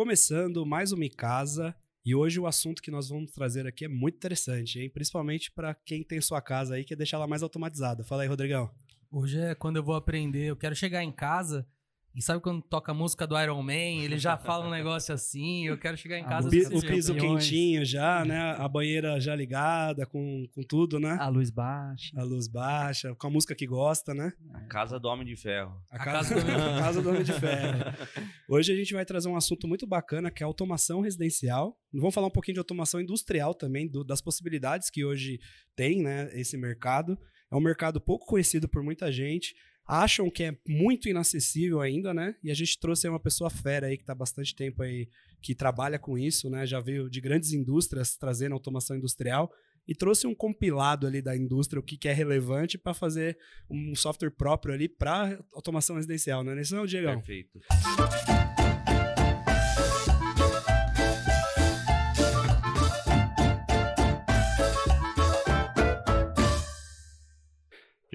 Começando mais uma casa. E hoje o assunto que nós vamos trazer aqui é muito interessante, hein? Principalmente para quem tem sua casa aí, quer deixar ela mais automatizada. Fala aí, Rodrigão. Hoje é quando eu vou aprender. Eu quero chegar em casa e sabe quando toca a música do Iron Man, ele já fala um negócio assim, eu quero chegar em casa... O, pi o piso quentinho já, né? A banheira já ligada, com, com tudo, né? A luz baixa. A luz baixa, com a música que gosta, né? A casa do Homem de Ferro. A, a casa, do... a casa do Homem de Ferro. Hoje a gente vai trazer um assunto muito bacana, que é a automação residencial. Vamos falar um pouquinho de automação industrial também, do, das possibilidades que hoje tem, né, esse mercado. É um mercado pouco conhecido por muita gente, acham que é muito inacessível ainda, né? E a gente trouxe uma pessoa fera aí que está bastante tempo aí que trabalha com isso, né? Já veio de grandes indústrias trazendo automação industrial e trouxe um compilado ali da indústria, o que, que é relevante para fazer um software próprio ali para automação residencial, né? Isso não, Diego? Perfeito.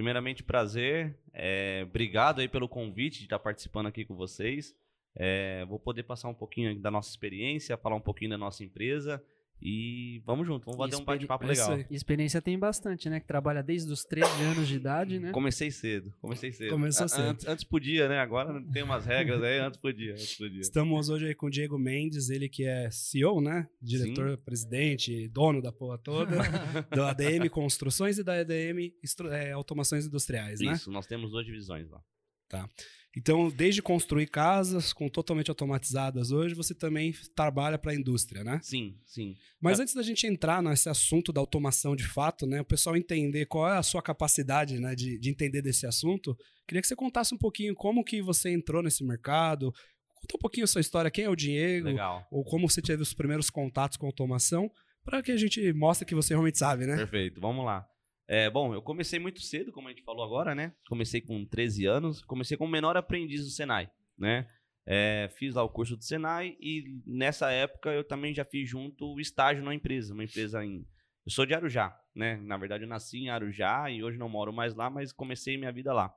Primeiramente, prazer. É, obrigado aí pelo convite de estar participando aqui com vocês. É, vou poder passar um pouquinho da nossa experiência, falar um pouquinho da nossa empresa e vamos junto, vamos fazer um bate-papo legal. Experiência tem bastante, né? Que trabalha desde os 13 anos de idade, né? Comecei cedo, comecei cedo. Começou cedo. Antes, antes podia, né? Agora tem umas regras aí, antes podia, antes podia. Estamos hoje aí com o Diego Mendes, ele que é CEO, né? Diretor, Sim. presidente, dono da porra toda, do ADM Construções e da ADM é, Automações Industriais, né? Isso, nós temos duas divisões lá. Tá. Então, desde construir casas com totalmente automatizadas hoje, você também trabalha para a indústria, né? Sim, sim. Mas é. antes da gente entrar nesse assunto da automação de fato, né, o pessoal entender qual é a sua capacidade, né, de, de entender desse assunto, queria que você contasse um pouquinho como que você entrou nesse mercado, conta um pouquinho a sua história, quem é o Diego, Legal. ou como você teve os primeiros contatos com automação, para que a gente mostre que você realmente sabe, né? Perfeito, vamos lá. É, bom, eu comecei muito cedo, como a gente falou agora, né? Comecei com 13 anos, comecei como menor aprendiz do Senai, né? É, fiz lá o curso do Senai e nessa época eu também já fiz junto o estágio na empresa, uma empresa em... Eu sou de Arujá, né? Na verdade eu nasci em Arujá e hoje não moro mais lá, mas comecei minha vida lá.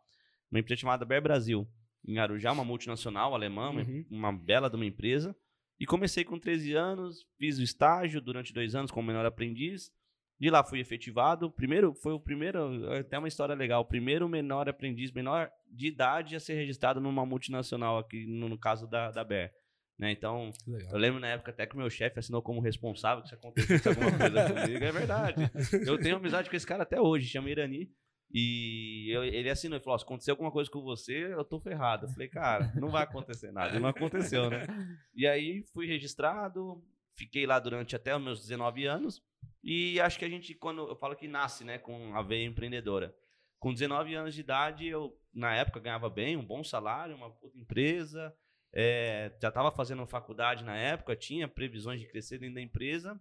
Uma empresa chamada Bear Brasil, em Arujá, uma multinacional alemã, uhum. uma bela de uma empresa. E comecei com 13 anos, fiz o estágio durante dois anos como menor aprendiz. De lá fui efetivado. Primeiro, foi o primeiro, até uma história legal, o primeiro menor aprendiz, menor de idade a ser registrado numa multinacional aqui, no, no caso da, da BER. Né? Então, Legal. eu lembro na época até que o meu chefe assinou como responsável que se acontecesse alguma coisa comigo. É verdade. Eu tenho amizade com esse cara até hoje, chama Irani. E eu, ele assinou e falou: se acontecer alguma coisa com você, eu tô ferrado. Eu falei, cara, não vai acontecer nada. E não aconteceu, né? E aí fui registrado, fiquei lá durante até os meus 19 anos. E acho que a gente, quando eu falo que nasce, né, com a veia empreendedora. Com 19 anos de idade, eu, na época, ganhava bem, um bom salário, uma puta empresa. É, já estava fazendo faculdade na época, tinha previsões de crescer dentro da empresa.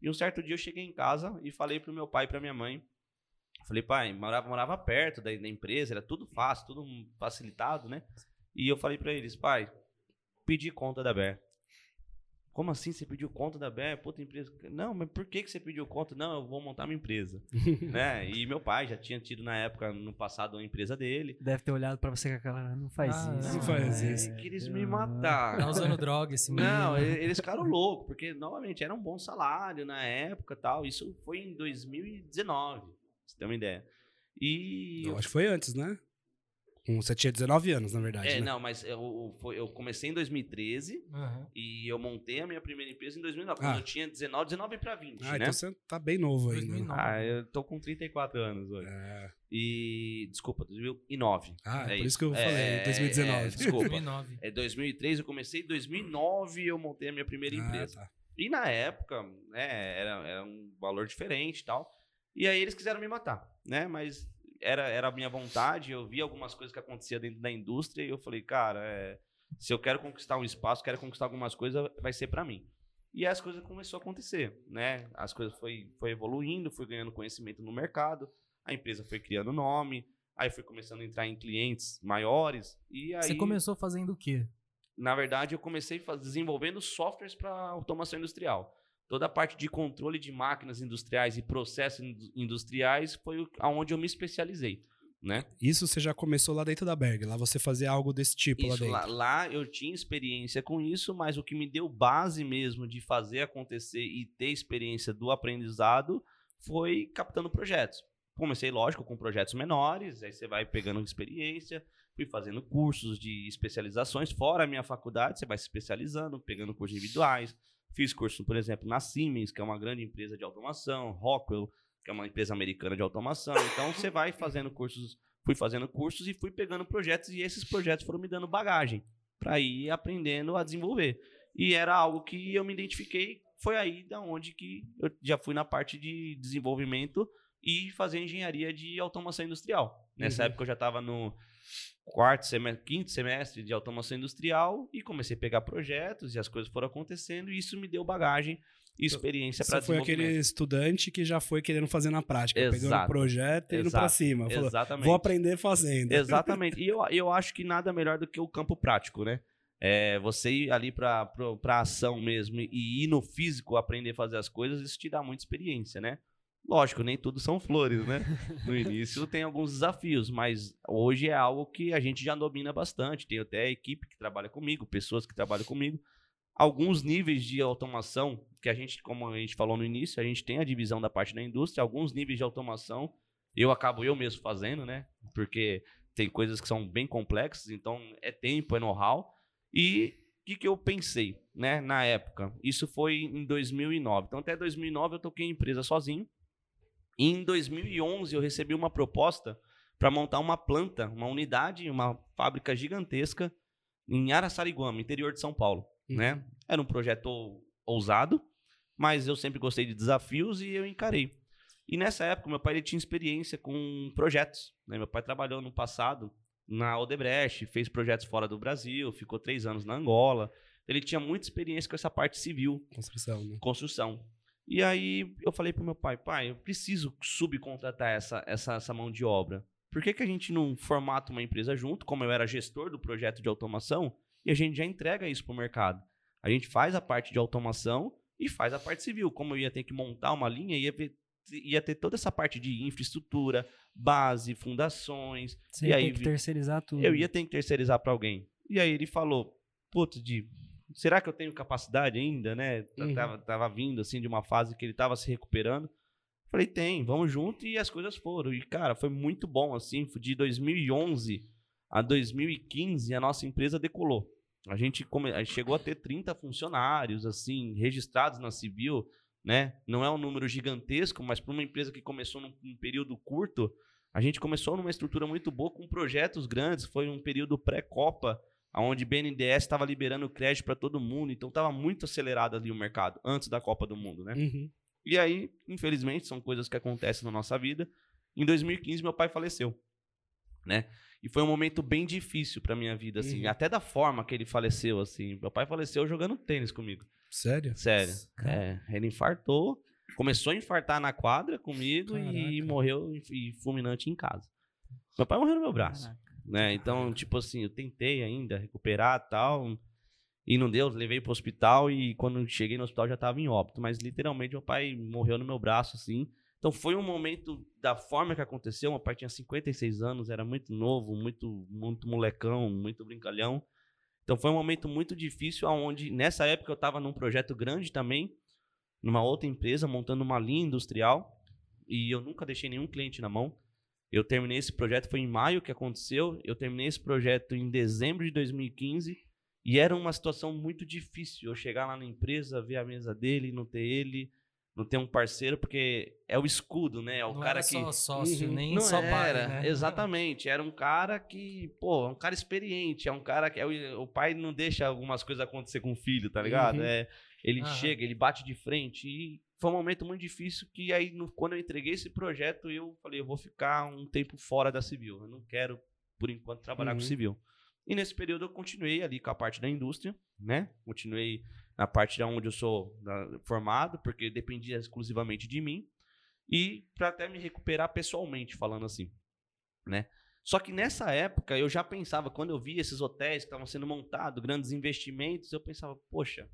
E um certo dia eu cheguei em casa e falei pro meu pai e pra minha mãe. Falei, pai, morava, morava perto da, da empresa, era tudo fácil, tudo facilitado, né? E eu falei para eles, pai, pedi conta da Ber. Como assim você pediu conta da BR? Puta empresa. Não, mas por que, que você pediu conta? Não, eu vou montar minha empresa. né? E meu pai já tinha tido na época, no passado, uma empresa dele. Deve ter olhado para você com aquela. Não faz ah, isso. Não faz é, isso. Queria me matar. Tá usando droga esse menino. Não, eles ficaram loucos, porque, novamente, era um bom salário na época tal. Isso foi em 2019, pra você ter uma ideia. E. Eu acho que foi antes, né? Você tinha 19 anos, na verdade. É, né? não, mas eu, eu comecei em 2013 uhum. e eu montei a minha primeira empresa em 2009, ah. quando eu tinha 19, 19 para 20, ah, né? então você tá bem novo ainda. 2009. Ah, eu tô com 34 anos hoje. É. E, desculpa, 2009. Ah, é, por isso que eu falei, é, 2019. É, desculpa. 2009. É 2003, eu comecei em 2009 eu montei a minha primeira ah, empresa. Tá. E na época, né, era, era um valor diferente e tal. E aí eles quiseram me matar, né? Mas era, era a minha vontade, eu vi algumas coisas que acontecia dentro da indústria e eu falei, cara, é, se eu quero conquistar um espaço, quero conquistar algumas coisas, vai ser para mim. E as coisas começou a acontecer, né? As coisas foi, foi evoluindo, fui ganhando conhecimento no mercado, a empresa foi criando nome, aí foi começando a entrar em clientes maiores e aí... Você começou fazendo o quê? Na verdade, eu comecei desenvolvendo softwares para automação industrial toda a parte de controle de máquinas industriais e processos industriais foi aonde eu me especializei. né? Isso você já começou lá dentro da Berg, lá você fazia algo desse tipo lá Isso, dentro. lá, lá eu tinha experiência com isso, mas o que me deu base mesmo de fazer acontecer e ter experiência do aprendizado foi captando projetos. Comecei, lógico, com projetos menores, aí você vai pegando experiência, fui fazendo cursos de especializações, fora a minha faculdade, você vai se especializando, pegando cursos individuais. Fiz curso, por exemplo, na Siemens, que é uma grande empresa de automação, Rockwell, que é uma empresa americana de automação. Então você vai fazendo cursos, fui fazendo cursos e fui pegando projetos e esses projetos foram me dando bagagem para ir aprendendo a desenvolver. E era algo que eu me identifiquei, foi aí da onde que eu já fui na parte de desenvolvimento e fazer engenharia de automação industrial. Nessa Uhum. época eu já estava no quarto semestre, quinto semestre de automação industrial e comecei a pegar projetos e as coisas foram acontecendo e isso me deu bagagem e experiência para Você foi aquele estudante que já foi querendo fazer na prática, pegando o Exato. projeto e indo Exato. cima. Falou, Exatamente. vou aprender fazendo. Exatamente. E eu, eu acho que nada melhor do que o campo prático, né? É, você ir ali pra ação mesmo e ir no físico aprender a fazer as coisas, isso te dá muita experiência, né? Lógico, nem tudo são flores, né? No início tem alguns desafios, mas hoje é algo que a gente já domina bastante. Tem até equipe que trabalha comigo, pessoas que trabalham comigo. Alguns níveis de automação, que a gente, como a gente falou no início, a gente tem a divisão da parte da indústria, alguns níveis de automação eu acabo eu mesmo fazendo, né? Porque tem coisas que são bem complexas, então é tempo, é know-how. E o que, que eu pensei, né, na época? Isso foi em 2009. Então, até 2009 eu toquei a empresa sozinho. E em 2011 eu recebi uma proposta para montar uma planta, uma unidade, uma fábrica gigantesca em Araçariguama, interior de São Paulo, Uhum. né? Era um projeto ousado, mas eu sempre gostei de desafios e eu encarei. E nessa época, meu pai tinha experiência com projetos. Né? Meu pai trabalhou no passado na Odebrecht, fez projetos fora do Brasil, ficou três anos na Angola. Ele tinha muita experiência com essa parte civil, Construção, né? construção. E aí eu falei pro meu pai, pai, eu preciso subcontratar essa, essa, essa mão de obra. Por que, que a gente não formata uma empresa junto, como eu era gestor do projeto de automação, e a gente já entrega isso pro mercado? A gente faz a parte de automação e faz a parte civil. Como eu ia ter que montar uma linha, ia, ia ter toda essa parte de infraestrutura, base, fundações. Você ia aí, ter que terceirizar tudo. Eu ia ter que terceirizar para alguém. E aí ele falou, putz, de será que eu tenho capacidade ainda, né? T- Uhum. Tava, tava vindo assim de uma fase que ele tava se recuperando. Falei, tem, vamos junto e as coisas foram. E cara, foi muito bom assim, de 2011 a 2015 a nossa empresa decolou. A gente, come... a gente chegou a ter 30 funcionários assim, registrados na Civil, né? Não é um número gigantesco, mas para uma empresa que começou num, num período curto, a gente começou numa estrutura muito boa com projetos grandes. Foi um período pré-copa, onde BNDES estava liberando crédito para todo mundo, então estava muito acelerado ali o mercado antes da Copa do Mundo, né? Uhum. E aí, infelizmente, são coisas que acontecem na nossa vida. Em 2015, meu pai faleceu, né? E foi um momento bem difícil para minha vida, assim, Uhum. até da forma que ele faleceu, assim. Meu pai faleceu jogando tênis comigo. Sério? Sério. É, ele infartou, começou a infartar na quadra comigo e Caraca. morreu e fulminante em casa. Meu pai morreu no meu braço, Caraca. Né? Então, tipo assim, eu tentei ainda recuperar tal, e não deu, levei pro hospital e quando cheguei no hospital já tava em óbito, mas literalmente meu pai morreu no meu braço, assim. Então foi um momento da forma que aconteceu, meu pai tinha 56 anos, era muito novo, muito, muito molecão, muito brincalhão. Então foi um momento muito difícil, onde nessa época eu estava num projeto grande também, numa outra empresa, montando uma linha industrial, e eu nunca deixei nenhum cliente na mão. Eu terminei esse projeto, foi em maio que aconteceu, eu terminei esse projeto em dezembro de 2015, e era uma situação muito difícil. Eu chegar lá na empresa, ver a mesa dele, não ter ele, não ter um parceiro, porque é o escudo, né? É o não cara era que. só sócio, Uhum. nem Não só pai, era, né? exatamente. Era um cara que, pô, é um cara experiente, é um cara que é o, o pai não deixa algumas coisas acontecer com o filho, tá ligado? Uhum. É, ele Aham. chega, ele bate de frente e foi um momento muito difícil que aí no- quando eu entreguei esse projeto eu falei, eu vou ficar um tempo fora da civil, eu não quero por enquanto trabalhar Uhum. com civil. E nesse período eu continuei ali com a parte da indústria, né? Continuei na parte da onde eu sou da- formado, porque dependia exclusivamente de mim e para até me recuperar pessoalmente, falando assim, né? Só que nessa época eu já pensava, quando eu via esses hotéis que estavam sendo montados, grandes investimentos, eu pensava, poxa,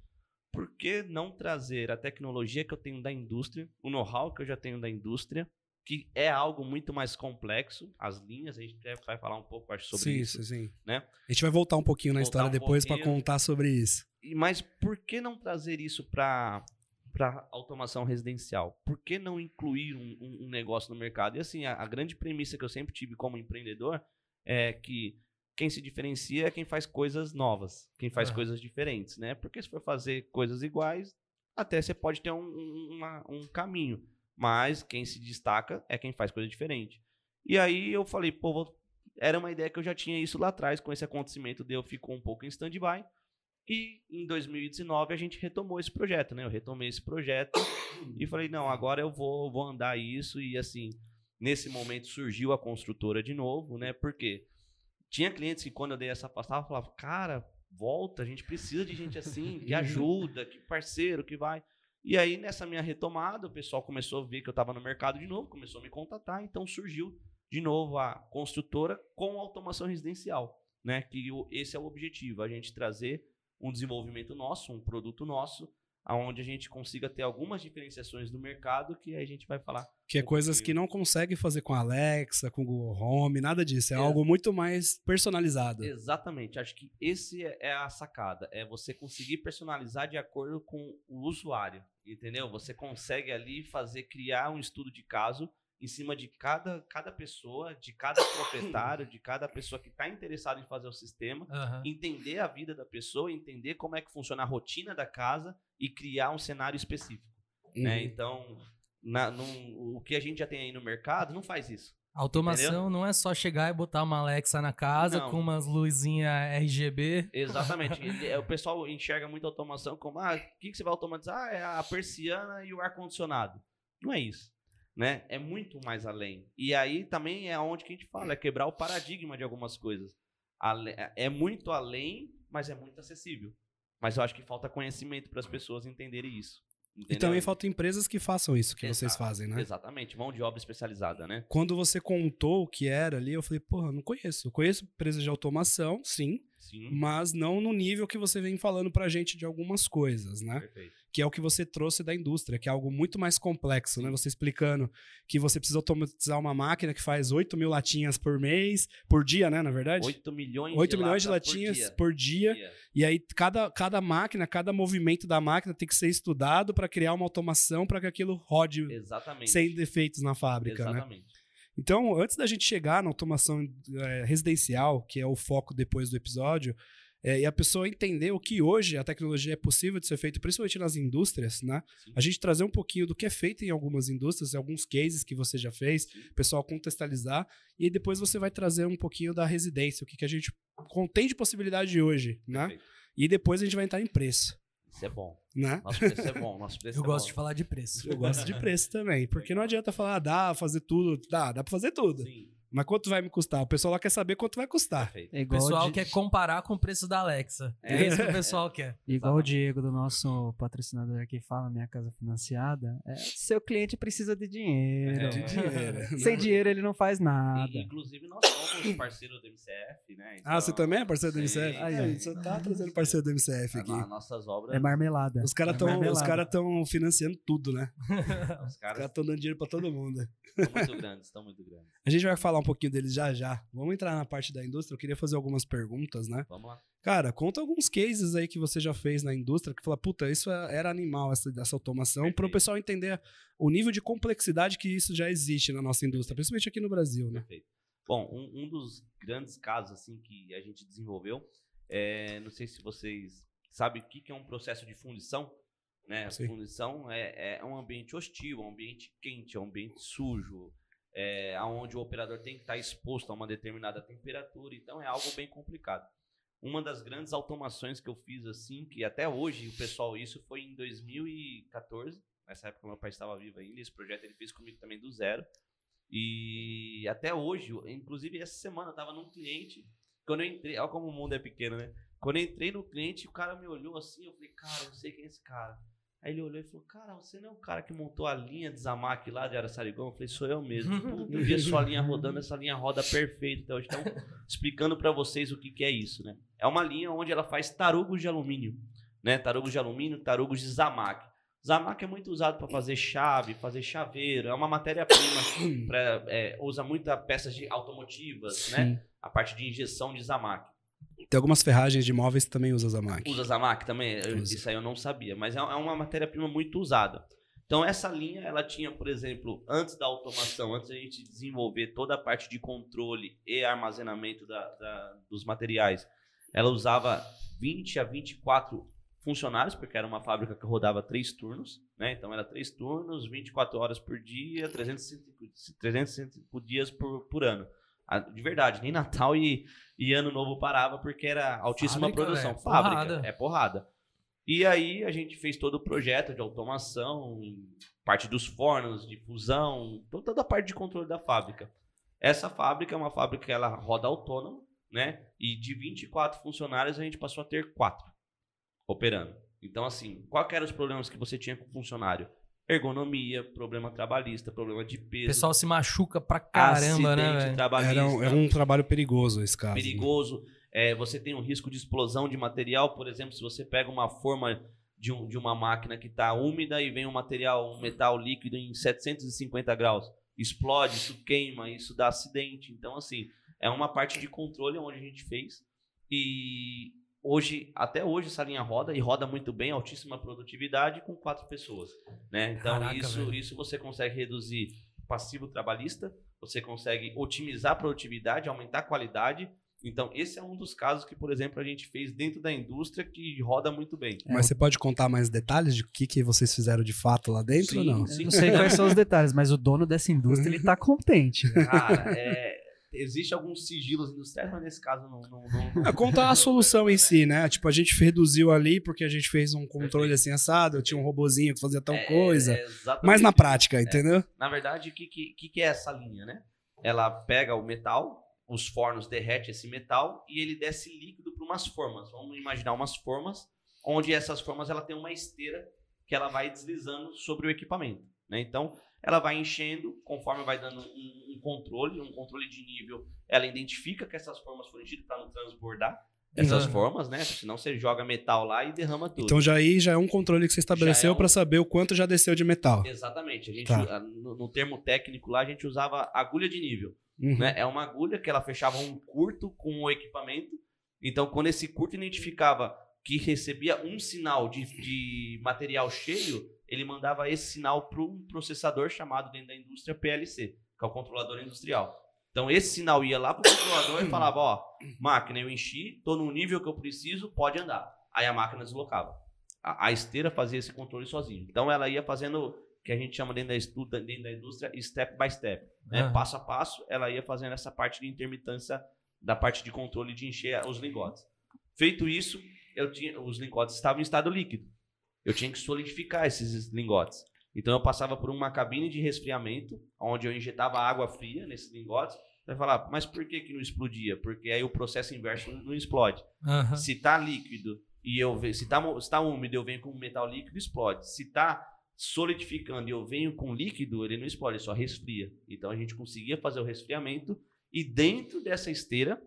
por que não trazer a tecnologia que eu tenho da indústria, o know-how que eu já tenho da indústria, que é algo muito mais complexo. As linhas, a gente vai falar um pouco acho, sobre sim, isso. sim, sim. né? A gente vai voltar um pouquinho na história um depois pouquinho. contar sobre isso. Mas por que não trazer isso para para automação residencial? Por que não incluir um, um- um negócio no mercado? E assim, a, a grande premissa que eu sempre tive como empreendedor é que quem se diferencia é quem faz coisas novas, quem faz coisas diferentes, né? Porque se for fazer coisas iguais, até você pode ter um, um- uma- um caminho, mas quem se destaca é quem faz coisa diferente. E aí eu falei, pô, vou- era uma ideia que eu já tinha isso lá atrás, com esse acontecimento deu ficou um pouco em stand-by. E em 2019 a gente retomou esse projeto, né? Eu retomei esse projeto e falei, não, agora eu vou, vou andar isso. E assim, nesse momento surgiu a construtora de novo, né? Porque tinha clientes que quando eu dei essa afastada, falavam, cara, volta, a gente precisa de gente assim, que ajuda, que parceiro, que vai. E aí, nessa minha retomada, o pessoal começou a ver que eu estava no mercado de novo, começou a me contatar, então surgiu de novo a construtora com automação residencial, né? Que esse é o objetivo, a gente trazer um desenvolvimento nosso, um produto nosso, aonde a gente consiga ter algumas diferenciações do mercado que a gente vai falar. Que é coisas que não consegue fazer com a Alexa, com o Google Home, nada disso. É, É. algo muito mais personalizado. Exatamente, acho que esse é é a sacada, é você conseguir personalizar de acordo com o usuário, entendeu? Você consegue ali fazer, criar um estudo de caso em cima de cada, cada pessoa, de cada proprietário, de cada pessoa que está interessada em fazer o sistema, Aham. entender a vida da pessoa, entender como é que funciona a rotina da casa e criar um cenário específico, né? Uhum. Então, na- num- o que a gente já tem aí no mercado não faz isso. Automação não é só chegar e botar uma Alexa na casa Não. com umas luzinhas RGB. Exatamente. É, o pessoal enxerga muito automação como, ah, o que, que você vai automatizar? Ah, é a persiana e o ar-condicionado. Não é isso. Né? É muito mais além. E aí também é onde que a gente fala, é quebrar o paradigma de algumas coisas. É muito além, mas é muito acessível. Mas eu acho que falta conhecimento para as pessoas entenderem isso. E entendeu? também faltam empresas que façam isso que vocês Exato, fazem, né? Exatamente, mão de obra especializada, né? Quando você contou o que era ali, eu falei, porra, não conheço. Eu conheço empresas de automação, sim, Sim, mas não no nível que você vem falando pra gente de algumas coisas, né? perfeito. Que é o que você trouxe da indústria, que é algo muito mais complexo, né? Você explicando que você precisa automatizar uma máquina que faz 8 mil latinhas por mês, por dia, né? Na verdade? 8 milhões 8 de milhões de lata por latinhas dia. por dia. Dia. E aí, cada, cada máquina, cada movimento da máquina tem que ser estudado para criar uma automação para que aquilo rode Exatamente. sem defeitos na fábrica, né? Exatamente. Então, antes da gente chegar na automação eh, residencial, que é o foco depois do episódio, eh, e a pessoa entender o que hoje a tecnologia é possível de ser feito, principalmente nas indústrias, né? Sim. A gente trazer um pouquinho do que é feito em algumas indústrias, alguns cases que você já fez, o pessoal contextualizar, e depois você vai trazer um pouquinho da residência, o que, que a gente contém de possibilidade hoje, né? Perfeito. E depois a gente vai entrar em preço, Isso é bom. né? Nosso preço é bom. Nosso preço Eu é gosto bom. de falar de preço. Eu gosto de preço também, porque não adianta falar, ah, dá fazer tudo, dá, dá pra fazer tudo. Sim, Mas quanto vai me custar? O pessoal lá quer saber quanto vai custar. perfeito. É O pessoal Di- quer comparar com o preço da Alexa. É, isso que o pessoal quer. igual o Diego do nosso patrocinador aqui fala, Minha Casa Financiada. É, seu cliente precisa de dinheiro. É, De dinheiro. Sem dinheiro ele não faz nada. E, inclusive, nós somos parceiro do MCF, né? Ah, você Então, também é parceiro do. MCF? Aí, Aí, ó. você tá trazendo parceiro do MCF a- aqui. nossas obras. É marmelada. Os caras É estão marmelada. cara tão financiando tudo, né? Os caras estão dando dinheiro pra todo mundo. estão muito grandes, estão muito grandes. A gente vai falar um pouquinho deles já já. Vamos entrar na parte da indústria. Eu queria fazer algumas perguntas, né? Vamos lá. Cara, conta alguns cases aí que você já fez na indústria que fala, puta, isso é- era animal, essa, essa automação, para o pessoal entender o nível de complexidade que isso já existe na nossa indústria, principalmente aqui no Brasil, né? Perfeito. Bom, um, um dos grandes casos assim que a gente desenvolveu, é, não sei se vocês sabem o que, que é um processo de fundição. Né? Sim. Fundição é, é um ambiente hostil, é um ambiente quente, é um ambiente sujo, é, onde o operador tem que estar exposto a uma determinada temperatura, então é algo bem complicado. Uma das grandes automações que eu fiz assim, que até hoje o pessoal, isso foi em 2014, nessa época meu pai estava vivo ainda, esse projeto ele fez comigo também do zero. E até hoje, inclusive essa semana eu tava num cliente, quando eu entrei, olha como o mundo é pequeno, né? Quando eu entrei no cliente, o cara me olhou assim, eu falei, cara, eu sei quem é esse cara. Aí ele olhou e falou, cara, você não é o cara que montou a linha de Zamac lá de Araçarigão? Eu falei, sou eu mesmo. Puta, eu vi a sua linha rodando, essa linha roda perfeito. Então, então explicando para vocês o que, que é isso, né? É uma linha onde ela faz tarugos de alumínio, né? Tarugos de alumínio, tarugos de Zamac. Zamac é muito usado para fazer chave, fazer chaveiro. É uma matéria-prima, é, usa muita peças de automotivas, né? A parte de injeção de Zamac. Tem algumas ferragens de móveis que também usa Zamac. Usa Zamac também? Eu- Usa. Isso aí eu não sabia, mas é é uma matéria-prima muito usada. Então essa linha, ela tinha, por exemplo, antes da automação, antes da gente desenvolver toda a parte de controle e armazenamento da- da- dos materiais, ela usava 20 a 24 funcionários, porque era uma fábrica que rodava três turnos, né? Então era três turnos, 24 horas por dia, 365, 365 dias por, por ano. De verdade, nem Natal e, e Ano Novo parava, porque era altíssima Fábrica, produção. velho, Fábrica, porrada. é porrada. E aí a gente fez todo o projeto de automação, parte dos fornos, de fusão, to- toda a parte de controle da fábrica. Essa fábrica é uma fábrica que ela roda autônoma, né? E de 24 funcionários a gente passou a ter quatro operando. Então, assim, qual eram os problemas que você tinha com o funcionário? Ergonomia, problema trabalhista, problema de O peso, pessoal se machuca pra caramba, né, trabalhista, Era um, era um trabalho perigoso esse caso. perigoso. É, você tem um risco de explosão de material, por exemplo, se você pega uma forma de, um- de uma máquina que está úmida e vem um material, um metal líquido em 750 graus, explode, isso queima, isso dá acidente. Então, assim, é uma parte de controle onde a gente fez. E hoje, até hoje, essa linha roda e roda muito bem, altíssima produtividade com quatro pessoas. Né? Então, Caraca, isso, velho. isso você consegue reduzir passivo trabalhista, você consegue otimizar a produtividade, aumentar a qualidade. Então, esse é um dos casos que, por exemplo, a gente fez dentro da indústria que roda muito bem. Mas você pode contar mais detalhes de o que, que vocês fizeram de fato lá dentro Sim, ou não? sim. Eu não sei quais são os detalhes, mas o dono dessa indústria, ele tá contente. Cara, é, existe alguns sigilos industriais, mas nesse caso não. não, não- É, contar a solução em si, né? Tipo, a gente reduziu ali porque a gente fez um controle assim assado, tinha um robozinho que fazia tal É, coisa. é mas na prática, entendeu? Na verdade, o que, que, que que é essa linha, né? Ela pega o metal, os fornos derrete esse metal e ele desce líquido para umas formas. Vamos imaginar umas formas, onde essas formas ela tem uma esteira que ela vai deslizando sobre o equipamento, né? Então, ela vai enchendo conforme vai dando um, um controle, um controle de nível. Ela identifica que essas formas foram enchidas para não transbordar essas Uhum. formas, né? Senão você joga metal lá e derrama tudo. Então já aí já é um controle que você estabeleceu Já é um- pra saber o quanto já desceu de metal. Exatamente. A gente, Tá. no, no termo técnico lá, a gente usava agulha de nível. Uhum. né? É uma agulha que ela fechava um curto com o equipamento. Então, quando esse curto identificava que recebia um sinal de, de material cheio, ele mandava esse sinal para um processador chamado dentro da indústria PLC, que é o controlador industrial. Então, esse sinal ia lá para o controlador e falava: Ó, máquina, eu enchi, estou no nível que eu preciso, pode andar. Aí a máquina deslocava. A, a esteira fazia esse controle sozinho. Então, ela ia fazendo o que a gente chama dentro da, estu- dentro da indústria step by step né, passo a passo, ela ia fazendo essa parte de intermitência da parte de controle de encher os lingotes. Feito isso, eu tinha, os lingotes estavam em estado líquido. Eu tinha que solidificar esses lingotes. Então eu passava por uma cabine de resfriamento, onde eu injetava água fria nesses lingotes. Vai falar, mas por que, que não explodia? Porque aí o processo inverso não explode. Aham. Se tá líquido e eu ve- se tá, se tá úmido eu venho com metal líquido, explode. Se tá solidificando e eu venho com líquido, ele não explode, ele só resfria. Então a gente conseguia fazer o resfriamento e dentro dessa esteira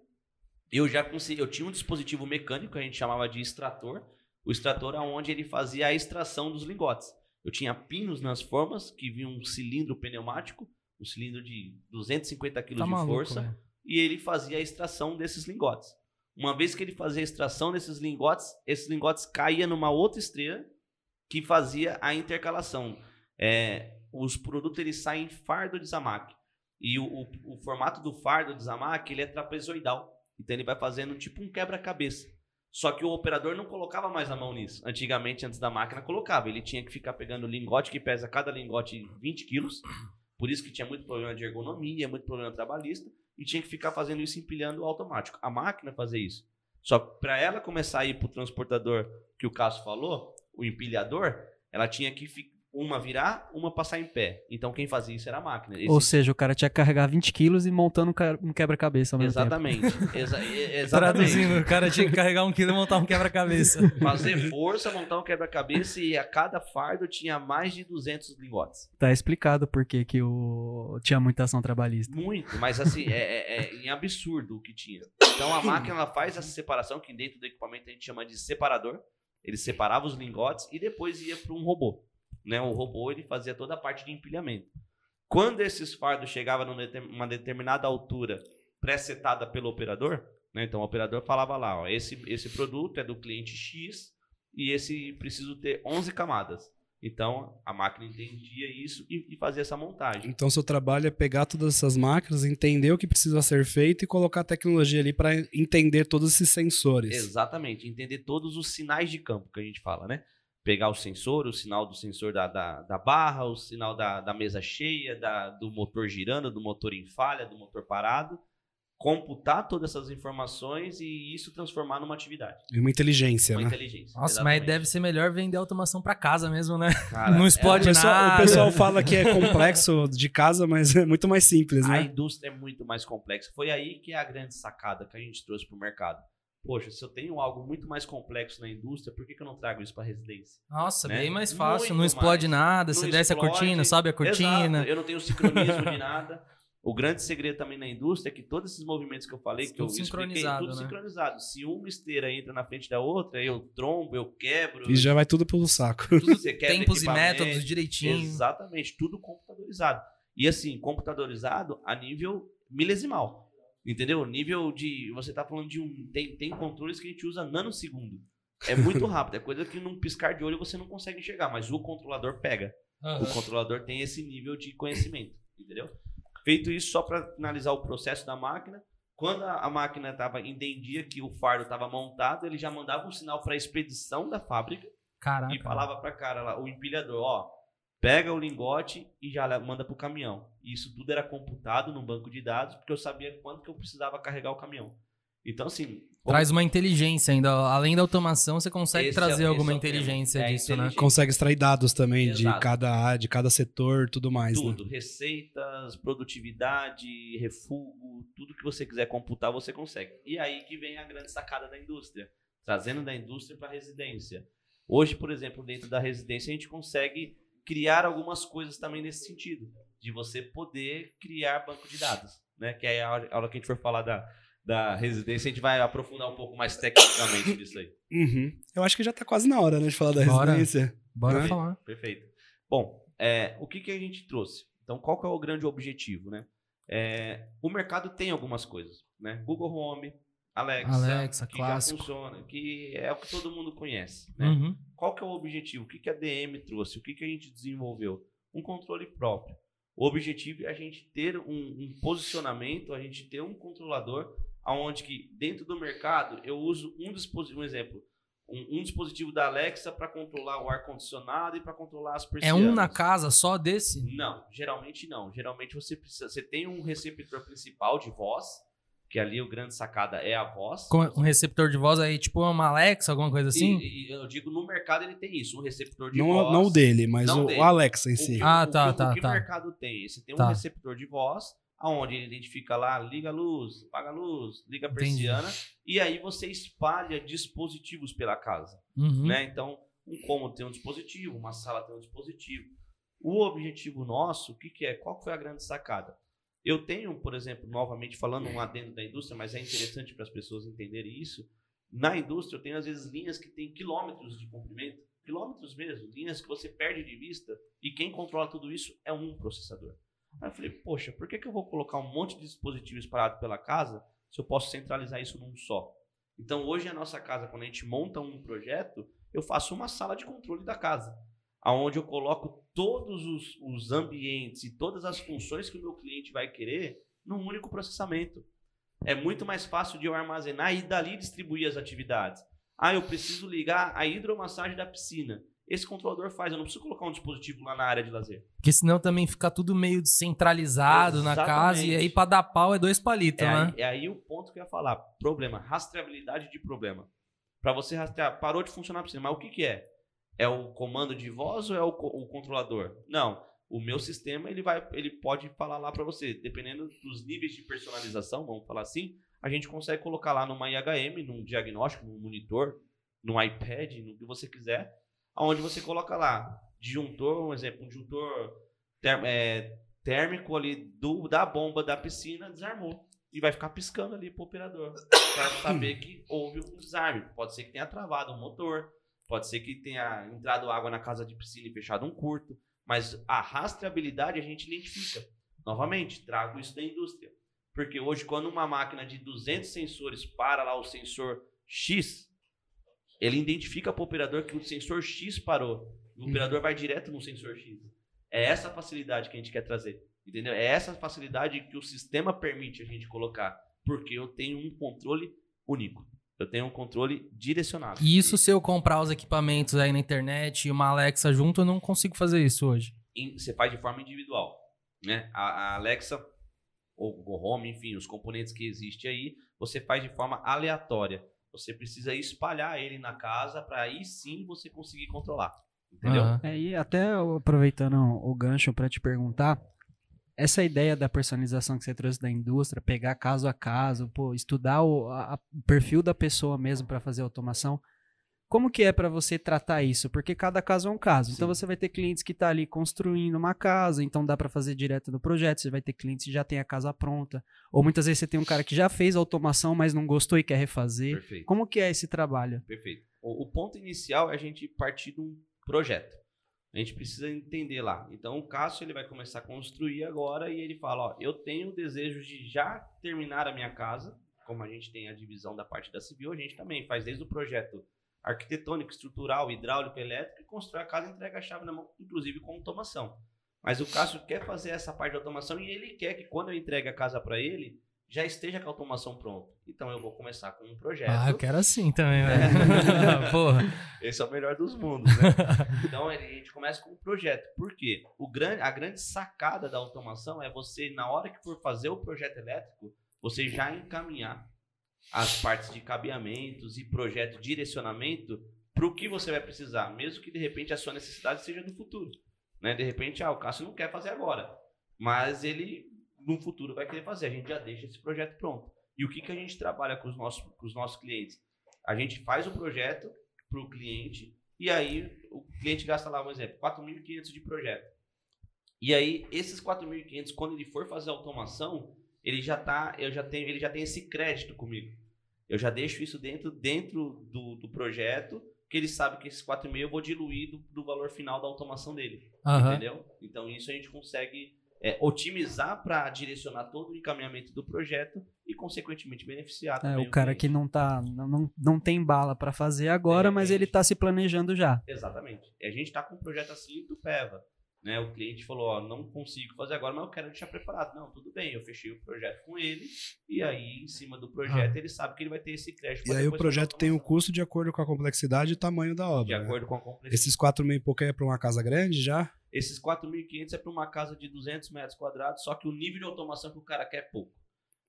eu já consegui, eu tinha um dispositivo mecânico que a gente chamava de extrator. O extrator é onde ele fazia a extração dos lingotes. Eu tinha pinos nas formas que vinha um cilindro pneumático, um cilindro de 250 kg Tá de maluco, força velho. e ele fazia a extração desses lingotes. Uma vez que ele fazia a extração desses lingotes, esses lingotes caíam numa outra esteira que fazia a intercalação. É, os produtos eles saem em fardo de Zamac. E o, o- o formato do fardo de Zamac ele é trapezoidal. Então ele vai fazendo tipo um quebra-cabeça. Só que o operador não colocava mais a mão nisso. Antigamente, antes da máquina, colocava. Ele tinha que ficar pegando lingote, que pesa cada lingote 20 quilos. Por isso que tinha muito problema de ergonomia, muito problema trabalhista. E tinha que ficar fazendo isso empilhando automático. A máquina fazia isso. Só para ela começar a ir para o transportador que o Cássio falou, o empilhador, ela tinha que uma virar, uma passar em pé. Então quem fazia isso era a máquina. Esse- Ou seja, o cara tinha que carregar 20 quilos e montando um ca- quebra-cabeça ao. Exatamente. Exa- e- exatamente. Traduzindo, o cara tinha que carregar um quilo e montar um quebra-cabeça. Fazer força, montar um quebra-cabeça e a cada fardo tinha mais de 200 lingotes. Tá explicado por que que o... tinha muita ação trabalhista. Muito, mas assim, é, é, é em absurdo o que tinha. Então a máquina ela faz essa separação, que dentro do equipamento a gente chama de separador. Ele separava os lingotes e depois ia para um robô. Né? O robô ele fazia toda a parte de empilhamento. Quando esses fardos chegavam numa determinada altura pré-setada pelo operador, né? Então o operador falava lá, ó, esse, esse produto é do cliente X e esse preciso ter 11 camadas. Então a máquina entendia isso e, e fazia essa montagem. Então seu trabalho é pegar todas essas máquinas, entender o que precisa ser feito e colocar a tecnologia ali para entender todos esses sensores. Exatamente, entender todos os sinais de campo que a gente fala, né? Pegar o sensor, o sinal do sensor da, da, da barra, o sinal da, da mesa cheia, da, do motor girando, do motor em falha, do motor parado computar todas essas informações e isso transformar numa atividade. E uma inteligência, uma né? inteligência. Nossa, exatamente. mas deve ser melhor vender automação para casa mesmo, né? Cara, não é- explode O pessoal, nada. o pessoal fala que é complexo de casa, mas é muito mais simples, A né? indústria é muito mais complexa. Foi aí que é a grande sacada que a gente trouxe para o mercado. Poxa, se eu tenho algo muito mais complexo na indústria, por que, que eu não trago isso para residência? Nossa, né? bem mais fácil. Muito não explode mais. nada. Não Você desce a cortina, sobe a cortina. Exato, eu não tenho sincronismo de nada. O grande segredo também na indústria é que todos esses movimentos que eu falei, que Tudo eu expliquei, sincronizado, tudo né? sincronizado. Se uma esteira entra na frente da outra, eu trombo, eu quebro. E já vai tudo pelo saco. Tudo Você quebra tempos e métodos direitinho. Exatamente, tudo computadorizado. E assim, computadorizado a nível milesimal. Entendeu? Nível de. Você tá falando de um. Tem, tem controles que a gente usa nanosegundo. É muito rápido, é coisa que num piscar de olho você não consegue enxergar, mas o controlador pega. Aham. O controlador tem esse nível de conhecimento, entendeu? Feito isso, só para finalizar o processo da máquina, quando a, máquina estava entendia que o fardo estava montado, ele já mandava um sinal para a expedição da fábrica Caraca. e falava para cara lá, o empilhador, ó, pega o lingote e já manda pro caminhão. E isso tudo era computado no banco de dados, porque eu sabia quanto que eu precisava carregar o caminhão. Então, assim... Traz uma inteligência ainda. Além da automação, você consegue Esse é- trazer alguma é tema. inteligência É disso, né? inteligência. Consegue extrair dados também de Exato. cada área, de cada setor, tudo mais, né? Tudo, receitas, produtividade, refugo, tudo que você quiser computar, você consegue. E aí que vem a grande sacada da indústria, trazendo da indústria para a residência. Hoje, por exemplo, dentro da residência, a gente consegue criar algumas coisas também nesse sentido, de você poder criar banco de dados, né? Que aí a hora, a hora que a gente for falar da, da residência, a gente vai aprofundar um pouco mais tecnicamente nisso aí. Uhum. Eu acho que já tá quase na hora, né, de falar da Bora. residência. Bora Né? falar. Perfeito. Bom, é, o que, que a gente trouxe? Então, qual que é o grande objetivo, né? É, o mercado tem algumas coisas, né? Google Home, Alexa, Alexa, que clássico. já funciona, que é o que todo mundo conhece, né? Uhum. Qual que é o objetivo? O que, que a DM trouxe? O que, que a gente desenvolveu? Um controle próprio. O objetivo é a gente ter um, um posicionamento, a gente ter um controlador aonde que dentro do mercado eu uso um dispositivo, um exemplo, um, um dispositivo da Alexa para controlar o ar condicionado e para controlar as É persianas. um na casa só desse? Não, geralmente não. Geralmente você precisa, você tem um receptor principal de voz, que ali o grande sacada é a voz. Com um receptor de voz aí, tipo uma Alexa, alguma coisa assim? E, e eu digo no mercado ele tem isso, um receptor de Não, voz. não o dele, mas Não o, dele. o Alexa em O si. que, Ah, o tá, que- tá, o que tá. o mercado tem? Você tem Tá. um receptor de voz, aonde ele identifica lá, liga a luz, apaga a luz, liga a Entendi. persiana, e aí você espalha dispositivos pela casa. Uhum. né? Então, um cômodo tem um dispositivo, uma sala tem um dispositivo. O objetivo nosso, o que, que é? Qual foi a grande sacada? Eu tenho, por exemplo, novamente falando um adendo da indústria, mas é interessante para as pessoas entenderem isso. Na indústria, eu tenho às vezes linhas que têm quilômetros de comprimento, quilômetros mesmo, linhas que você perde de vista, e quem controla tudo isso é um processador. Aí eu falei, poxa, por que, que eu vou colocar um monte de dispositivos espalhados pela casa se eu posso centralizar isso num só? Então, hoje a nossa casa, quando a gente monta um projeto, eu faço uma sala de controle da casa, aonde eu coloco todos os, os ambientes e todas as funções que o meu cliente vai querer num único processamento. É muito mais fácil de eu armazenar e dali distribuir as atividades. Ah, eu preciso ligar a hidromassagem da piscina. Esse controlador faz, eu não preciso colocar um dispositivo lá na área de lazer. Porque senão também fica tudo meio descentralizado na casa e Exatamente. aí pra dar pau é dois palitos, É né? aí, é aí o ponto que eu ia falar. Problema, rastreabilidade de problema. Para você rastrear, parou de funcionar a piscina, mas o que, que é? É o comando de voz ou é o, o controlador? Não. O meu sistema ele vai, ele pode falar lá para você, dependendo dos níveis de personalização, vamos falar assim, a gente consegue colocar lá numa IHM, num diagnóstico, num monitor, no iPad, no que você quiser, aonde você coloca lá disjuntor, um exemplo, um disjuntor é, térmico ali do, da bomba da piscina desarmou e vai ficar piscando ali pro operador para saber que houve um desarme. Pode ser que tenha travado o motor, Pode ser que tenha entrado água na casa de piscina e fechado um curto. Mas a rastreabilidade a gente identifica. Novamente, trago isso da indústria. Porque hoje, quando uma máquina de 200 sensores para lá o sensor X, ele identifica para o operador que o sensor X parou. O operador vai direto no sensor X. É essa facilidade que a gente quer trazer. Entendeu? É essa facilidade que o sistema permite a gente colocar. Porque eu tenho um controle único. Eu tenho um controle direcionado. E isso se eu comprar os equipamentos aí na internet e uma Alexa junto, eu não consigo fazer isso hoje. você faz de forma individual, né? A, a Alexa ou o Google Home, enfim, os componentes que existem aí, você faz de forma aleatória. Você precisa espalhar ele na casa para aí sim você conseguir controlar, entendeu? Aham. É, e até eu, aproveitando o gancho para te perguntar, essa ideia da personalização que você trouxe da indústria, pegar caso a caso, pô, estudar o, a- perfil da pessoa mesmo para fazer automação, como que é para você tratar isso? Porque cada caso é um caso. Então Sim. você vai ter clientes que tá ali construindo uma casa, então dá para fazer direto no projeto. Você vai ter clientes que já tem a casa pronta, ou muitas vezes você tem um cara que já fez automação, mas não gostou e quer refazer. Perfeito. Como que é esse trabalho? Perfeito. O, o ponto inicial é a gente partir de um projeto. A gente precisa entender lá. Então, o Cássio ele vai começar a construir agora e ele fala: ó, eu tenho o desejo de já terminar a minha casa. Como a gente tem a divisão da parte da civil, a gente também faz desde o projeto arquitetônico, estrutural, hidráulico, elétrico e constrói a casa e entrega a chave na mão, inclusive com automação. Mas o Cássio quer fazer essa parte de automação e ele quer que quando eu entregue a casa para ele, já esteja com a automação pronta. Então eu vou começar com um projeto. Ah, eu quero assim também, velho. Porra. Esse é o melhor dos mundos, né? então a gente começa com um projeto. Por quê? O grande, a grande sacada da automação é você, na hora que for fazer o projeto elétrico, você já encaminhar as partes de cabeamentos e projeto de direcionamento para o que você vai precisar, mesmo que de repente a sua necessidade seja no futuro. Né? De repente, ah, o Cássio não quer fazer agora, mas ele no futuro vai querer fazer. A gente já deixa esse projeto pronto. E o que, que a gente trabalha com os nossos, com os nossos clientes? A gente faz o projeto para o cliente e aí o cliente gasta lá, um exemplo, 4.500 de projeto. E aí esses 4.500, quando ele for fazer a automação, ele já tá, eu já tenho, ele já tem esse crédito comigo. Eu já deixo isso dentro, dentro do, do projeto, que ele sabe que esses 4,5 eu vou diluir do, do valor final da automação dele. Aham. Entendeu? Então isso a gente consegue é, otimizar para direcionar todo o encaminhamento do projeto e, consequentemente, beneficiar É, também o cara que não tá, não, não, não tem bala para fazer agora, mas ele tá se planejando já. Exatamente. E a gente está com um projeto assim do Peva. Né? O cliente falou, ó, não consigo fazer agora, mas eu quero deixar preparado. Não, tudo bem, eu fechei o projeto com ele, e aí, em cima do projeto, ele sabe que ele vai ter esse crédito. E aí o projeto tem o automação. custo de acordo com a complexidade e tamanho da obra. De né? acordo com a complexidade. Esses 4 mil e pouco é para uma casa grande já? Esses 4.500 é para uma casa de 200 metros quadrados, só que o nível de automação que o cara quer é pouco.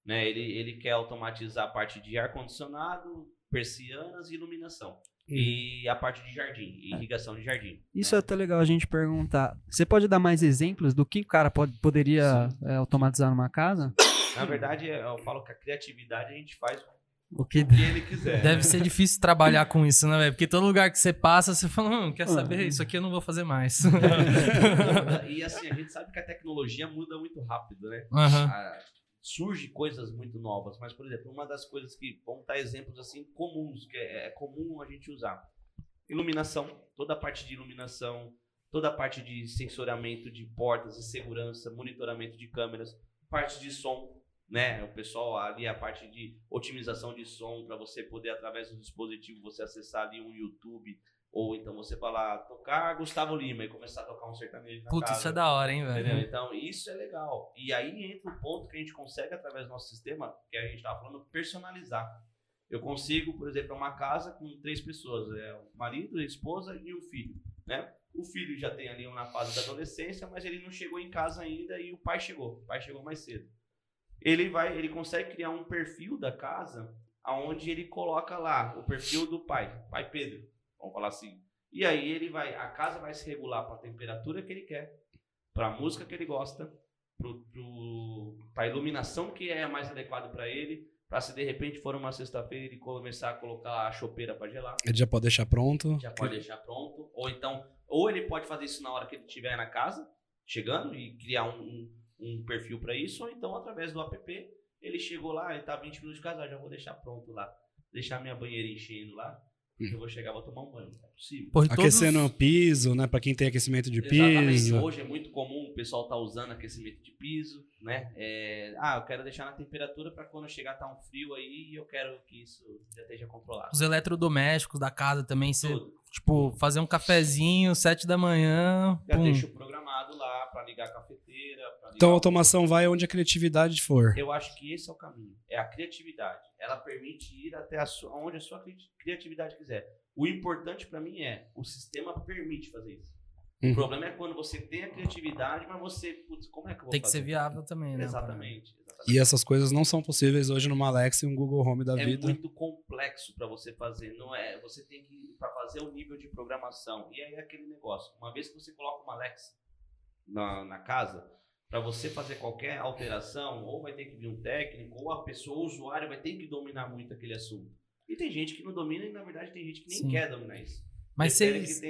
Né? Ele, ele quer automatizar a parte de ar-condicionado, persianas e iluminação. E a parte de jardim, irrigação de jardim. Isso é né? até legal a gente perguntar. Você pode dar mais exemplos do que o cara pode, poderia é, automatizar numa casa? Na verdade, é, eu falo que a criatividade a gente faz O que o que ele quiser. Deve ser difícil trabalhar com isso, né, velho? Porque todo lugar que você passa, você fala, hum, quer saber? Isso aqui eu não vou fazer mais. e assim, a gente sabe que a tecnologia muda muito rápido, né? Aham. Ah, surge coisas muito novas, mas por exemplo, uma das coisas que vamos dar exemplos assim comuns, que é, é comum a gente usar. Iluminação, toda a parte de iluminação, toda a parte de sensoriamento de portas e segurança, monitoramento de câmeras, parte de som, né? O pessoal ali a parte de otimização de som para você poder através do dispositivo você acessar ali um YouTube ou então você falar tocar Gustavo Lima e começar a tocar um sertanejo na Putz, casa. isso é da hora, hein, Entendeu? velho? Então, isso é legal. E aí entra o ponto que a gente consegue, através do nosso sistema, que a gente estava falando, personalizar. Eu consigo, por exemplo, uma casa com três pessoas, é o marido, a esposa e um filho, né? O filho já tem ali um na fase da adolescência, mas ele não chegou em casa ainda e o pai chegou. O pai chegou mais cedo. Ele vai, ele consegue criar um perfil da casa aonde ele coloca lá o perfil do pai, pai Pedro, vamos falar assim. E aí ele vai, a casa vai se regular para a temperatura que ele quer, para a música que ele gosta, para a iluminação que é mais adequado para ele, para se de repente for uma sexta-feira ele começar a colocar a chopeira para gelar, Ele já pode deixar pronto. já pode deixar pronto, ou então, ou ele pode fazer isso na hora que ele estiver na casa, chegando e criar um, um, um perfil para isso, ou então através do app, ele chegou lá, ele tá 20 minutos de casa, já vou deixar pronto lá, deixar minha banheira enchendo lá, Porque eu vou chegar e vou tomar um banho. É possível. Todos- Aquecendo o piso, né? Pra quem tem aquecimento de Exatamente. piso. Hoje é muito comum o pessoal tá usando aquecimento de piso, né? É, ah, eu quero deixar na temperatura para quando chegar tá um frio aí e eu quero que isso já esteja controlado. Os eletrodomésticos da casa também, você, Tudo. Tipo, fazer um cafezinho, sete da manhã, Já pum. deixo programado lá para ligar a cafeteira. pra ligar Então a o- automação vai onde a criatividade for. Eu acho que esse é o caminho. É a criatividade. Ela permite ir até a sua, onde a sua cri- criatividade quiser. O importante para mim é o sistema permite fazer isso. Uhum. O problema é quando você tem a criatividade, mas você, putz, como é que eu vou Tem que fazer? ser viável também, né? Exatamente. E essas coisas não são possíveis hoje numa Alexa e um Google Home da é vida. muito complexo para você fazer. Não é? Você tem que para fazer o nível de programação. E aí é aquele negócio. Uma vez que você coloca uma Alexa na, na casa, para você fazer qualquer alteração, ou vai ter que vir um técnico, ou a pessoa, o usuário vai ter que dominar muito aquele assunto. E tem gente que não domina e na verdade tem gente que nem Sim. quer dominar isso. Mas vocês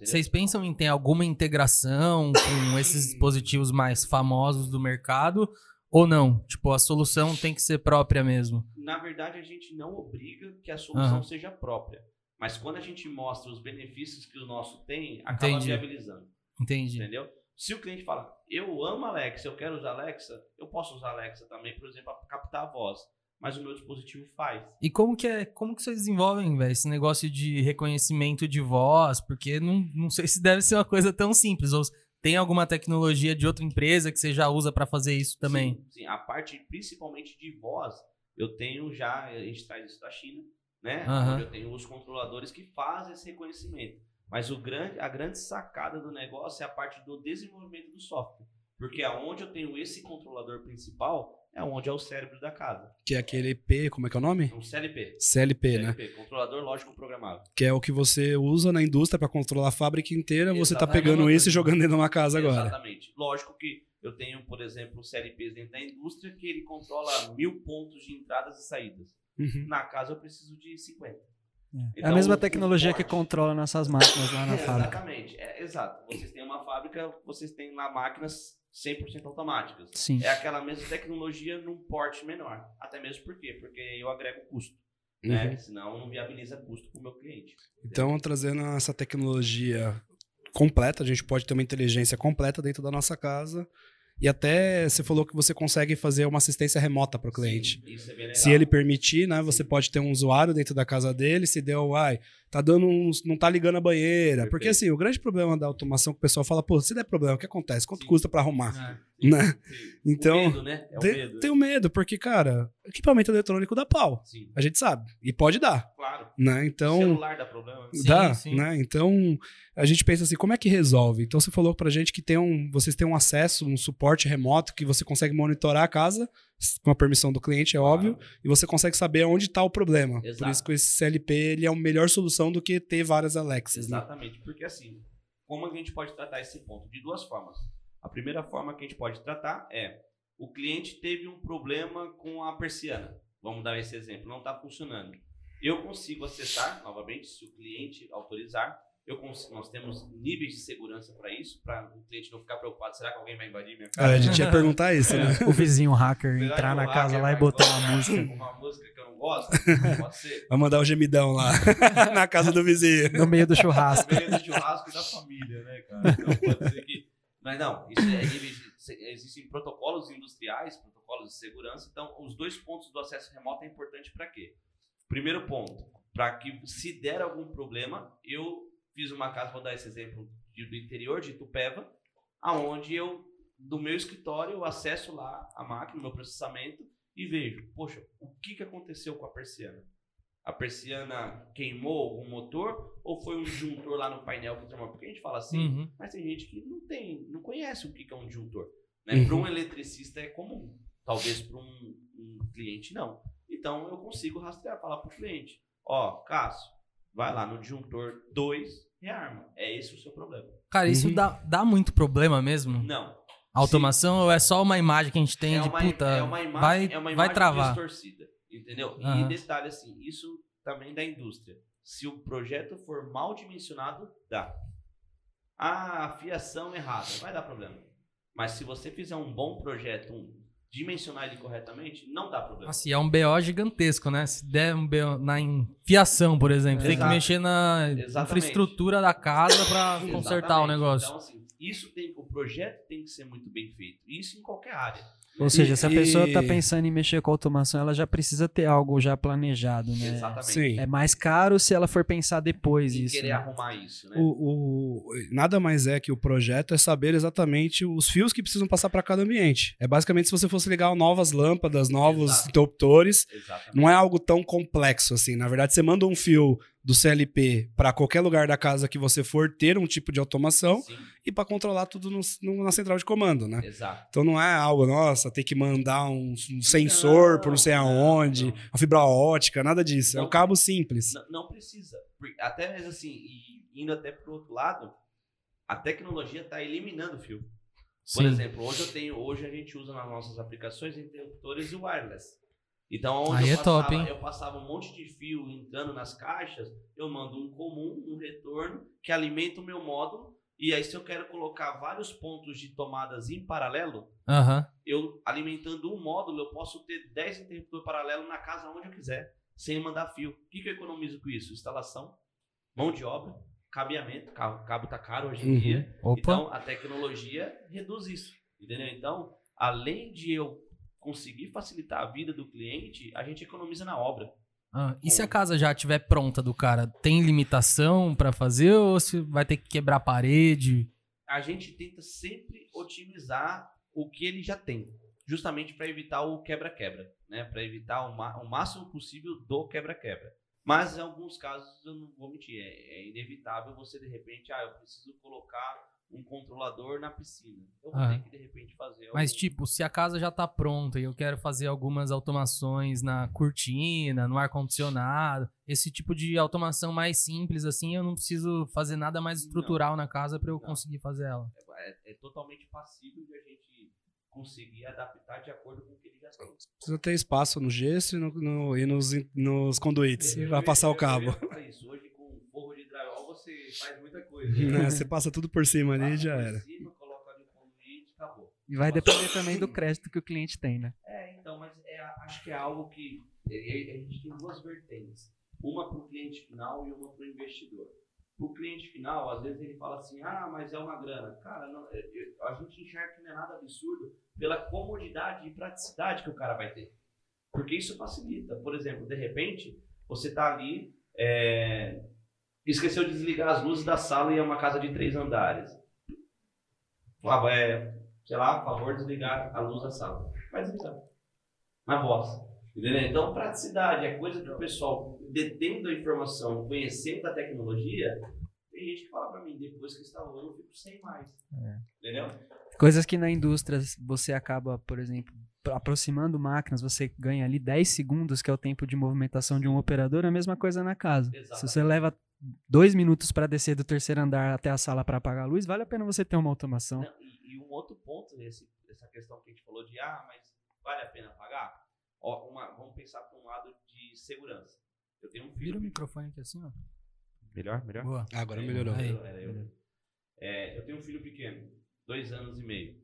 vocês pensam em ter alguma integração com esses dispositivos mais famosos do mercado? Ou não? Tipo, a solução tem que ser própria mesmo. na verdade, a gente não obriga que a solução Aham. seja própria. Mas quando a gente mostra os benefícios que o nosso tem, acaba Entendi. viabilizando. Entendi. Entendeu? Se o cliente fala, eu amo Alexa, eu quero usar Alexa, eu posso usar Alexa também, por exemplo, para captar a voz. Mas o meu dispositivo faz. E como que é, como que vocês desenvolvem, velho, esse negócio de reconhecimento de voz? Porque não, não sei se deve ser uma coisa tão simples. Ou tem alguma tecnologia de outra empresa que você já usa pra fazer isso também? Sim, sim, a parte principalmente de voz, eu tenho já, a gente traz isso da China, né? Aham. Onde eu tenho os controladores que fazem esse reconhecimento. Mas o grande, a grande sacada do negócio é a parte do desenvolvimento do software. Porque aonde eu tenho esse controlador principal é onde é o cérebro da casa. Que é aquele P, como é que é o nome? É um CLP. CLP, né? CLP, controlador lógico programável. Que é o que você usa na indústria pra controlar a fábrica inteira. Você tá Exatamente. pegando Mesma isso e jogando dentro de uma casa agora. Exatamente. Lógico que eu tenho, por exemplo, CLPs dentro da indústria que ele controla mil pontos de entradas e saídas. Uhum. Na casa eu preciso de 50. É a Então, mesma tecnologia que controla nossas máquinas lá na É, fábrica. Exatamente, é, exato. Vocês têm uma fábrica, vocês têm lá máquinas 100% automáticas. Sim. É aquela mesma tecnologia num porte menor. Até mesmo por quê? Porque eu agrego custo. Uhum. Né? Senão não viabiliza custo para o meu cliente. Então, trazendo essa tecnologia completa, a gente pode ter uma inteligência completa dentro da nossa casa. E até você falou que você consegue fazer uma assistência remota para o cliente. Sim, isso é bem legal. Se ele permitir, né, você pode ter um usuário dentro da casa dele, se deu, ai, tá dando uns, não tá ligando a banheira. Porque Perfeito. assim, o grande problema da automação que o pessoal fala, pô, se der problema, o que acontece? Quanto Sim. custa para arrumar? É. Né? Sim. Então, o medo, né? É o Tem- medo. Tenho medo, porque, cara, equipamento eletrônico dá pau. Sim, A gente sabe. E pode dar, claro. né? Então, celular dá problema. Dá, sim. né? Então, a gente pensa assim, como é que resolve? Então, você falou pra gente que tem um, vocês têm um acesso, um suporte remoto que você consegue monitorar a casa com a permissão do cliente, é óbvio, e você consegue saber onde tá o problema. Por Exato. isso que esse CLP ele é a melhor solução do que ter várias Alexas, né? Exatamente, porque assim, como a gente pode tratar esse ponto? De duas formas. A primeira forma que a gente pode tratar é o cliente teve um problema com a persiana. Vamos dar esse exemplo, não está funcionando. Eu consigo acessar, novamente, se o cliente autorizar. Eu consigo, nós temos níveis de segurança para isso, para o cliente não ficar preocupado. Será que alguém vai invadir minha Ah, casa? a gente ia perguntar isso, né? O vizinho hacker Será entrar na casa lá e botar uma música Uma música que eu não gosto? Pode ser. Vai mandar o gemidão lá na casa do vizinho. no meio do churrasco. meio do churrasco da família, né, cara? Então pode ser que. Mas não, isso é, nível- existem protocolos industriais, protocolos de segurança. Então, os dois pontos do acesso remoto é importante para quê? Primeiro ponto, para que se der algum problema, eu fiz uma casa, vou dar esse exemplo de- do interior de Itupeva, aonde eu, do meu escritório, eu acesso lá a máquina, o meu processamento e vejo, poxa, o que, que aconteceu com a persiana? A persiana queimou o motor ou foi um disjuntor lá no painel que transformou? Porque a gente fala assim, Uhum. mas tem gente que não tem, não conhece o que que é um disjuntor. Né? Uhum. Para um eletricista é comum, talvez para um, um cliente não. Então eu consigo rastrear, falar para o cliente, ó, Cássio, vai lá no disjuntor 2, rearma. É esse o seu problema. Cara, isso Uhum. dá, dá muito problema mesmo? Não. Automação ou é só uma imagem que a gente tem é de uma, puta, é uma imagem, vai, é uma vai imagem travar. distorcida, entendeu? E detalhe assim, isso também da indústria. Se o projeto for mal dimensionado, dá. Ah, a fiação errada, vai dar problema. Mas se você fizer um bom projeto um, dimensionar ele corretamente, não dá problema. Assim, é um BO gigantesco, né? Se der um BO na fiação, por exemplo, tem que Exato. mexer na Exatamente. infraestrutura da casa pra consertar o negócio. Então, assim, isso tem, o projeto tem que ser muito bem feito. Isso em qualquer área. Ou seja, se a E- pessoa tá e- pensando em mexer com automação, ela já precisa ter algo já planejado, né? Exatamente. Sim. É mais caro se ela for pensar depois E isso. querer né? arrumar isso, né? O, o- nada mais é que o projeto é saber exatamente os fios que precisam passar para cada ambiente. É basicamente se você fosse ligar novas lâmpadas, novos Exato. interruptores, Exatamente. não é algo tão complexo assim. Na verdade, você manda um fio do CLP para qualquer lugar da casa que você for ter um tipo de automação Sim, e para controlar tudo no- no- na central de comando, né? exato. Então não é algo, nossa, tem que mandar um, um sensor por não sei aonde, não. uma fibra ótica, nada disso. é Não. um cabo simples. Não, não precisa. Até mesmo assim, e indo até pro outro lado, a tecnologia está eliminando o fio. Por Sim. exemplo, hoje eu tenho, hoje a gente usa nas nossas aplicações interruptores e wireless. Então, onde Aí eu, é top, passava, hein? eu passava um monte de fio entrando nas caixas, eu mando um comum, um retorno, que alimenta o meu módulo. E aí, se eu quero colocar vários pontos de tomadas em paralelo, Aham. eu alimentando um módulo, eu posso ter 10 interruptores paralelos na casa onde eu quiser, sem mandar fio. O que, que eu economizo com isso? Instalação, mão de obra, cabeamento, cabo, cabo tá caro hoje em Uhum. dia. Opa. Então, a tecnologia reduz isso, entendeu? Então, além de eu conseguir facilitar a vida do cliente, a gente economiza na obra. Ah, e se a casa já estiver pronta do cara, tem limitação pra fazer ou se vai ter que quebrar a parede? A gente tenta sempre otimizar o que ele já tem, justamente para evitar o quebra-quebra, né? Para evitar o, o máximo possível do quebra-quebra. Mas em alguns casos, eu não vou mentir, é, é inevitável você de repente, ah, eu preciso colocar um controlador na piscina. Eu vou Aham. ter que de repente fazer. Mas, algum- tipo, se a casa já tá pronta e eu quero fazer algumas automações na cortina, no ar-condicionado, esse tipo de automação mais simples, assim, eu não preciso fazer nada mais estrutural na casa pra eu Não. conseguir fazer ela. é, é totalmente passível de a gente conseguir adaptar de acordo com o que ele já tem. Precisa ter espaço no gesso e, no- no- e nos, nos conduítes Eu- para passar eu- o cabo. isso. Hoje, forro de drywall, você faz muita coisa. Né? Você passa tudo por cima ali e já por era. Cima, coloca ali o conduíte, acabou. E vai depender também do crédito que o cliente tem, né? É, então, mas é, acho que é algo que é, é, a gente tem duas vertentes. Uma para o cliente final e uma para o investidor. O cliente final, às vezes ele fala assim, ah, mas é uma grana. Cara, não, é- a gente enxerga que não é nada absurdo pela comodidade e praticidade que o cara vai ter. Porque isso facilita. Por exemplo, de repente, você está ali, é, esqueceu de desligar as luzes da sala e é uma casa de três andares. Ah, é, sei lá, a favor, desligar a luz da sala. Vai desligar. Na voz. Entendeu? Então, praticidade é coisa que o pessoal, detendo a informação, conhecendo a tecnologia, tem gente que fala pra mim, depois que instalou, eu não fico sem mais. Entendeu? Coisas que na indústria você acaba, por exemplo, aproximando máquinas, você ganha ali 10 segundos, que é o tempo de movimentação de um operador, é a mesma coisa na casa. Se Exatamente. você leva dois minutos para descer do terceiro andar até a sala para apagar a luz, vale a pena você ter uma automação. Não, e, e um outro ponto, esse, essa questão que a gente falou de, ah, mas vale a pena pagar? Ó, uma- vamos pensar por um lado de segurança. Eu tenho um filho. Vira o microfone aqui assim, ó. Melhor, melhor? Boa. Ah, Agora Aí, melhorou. Aí. Era eu. É, eu tenho um filho pequeno, dois anos e meio,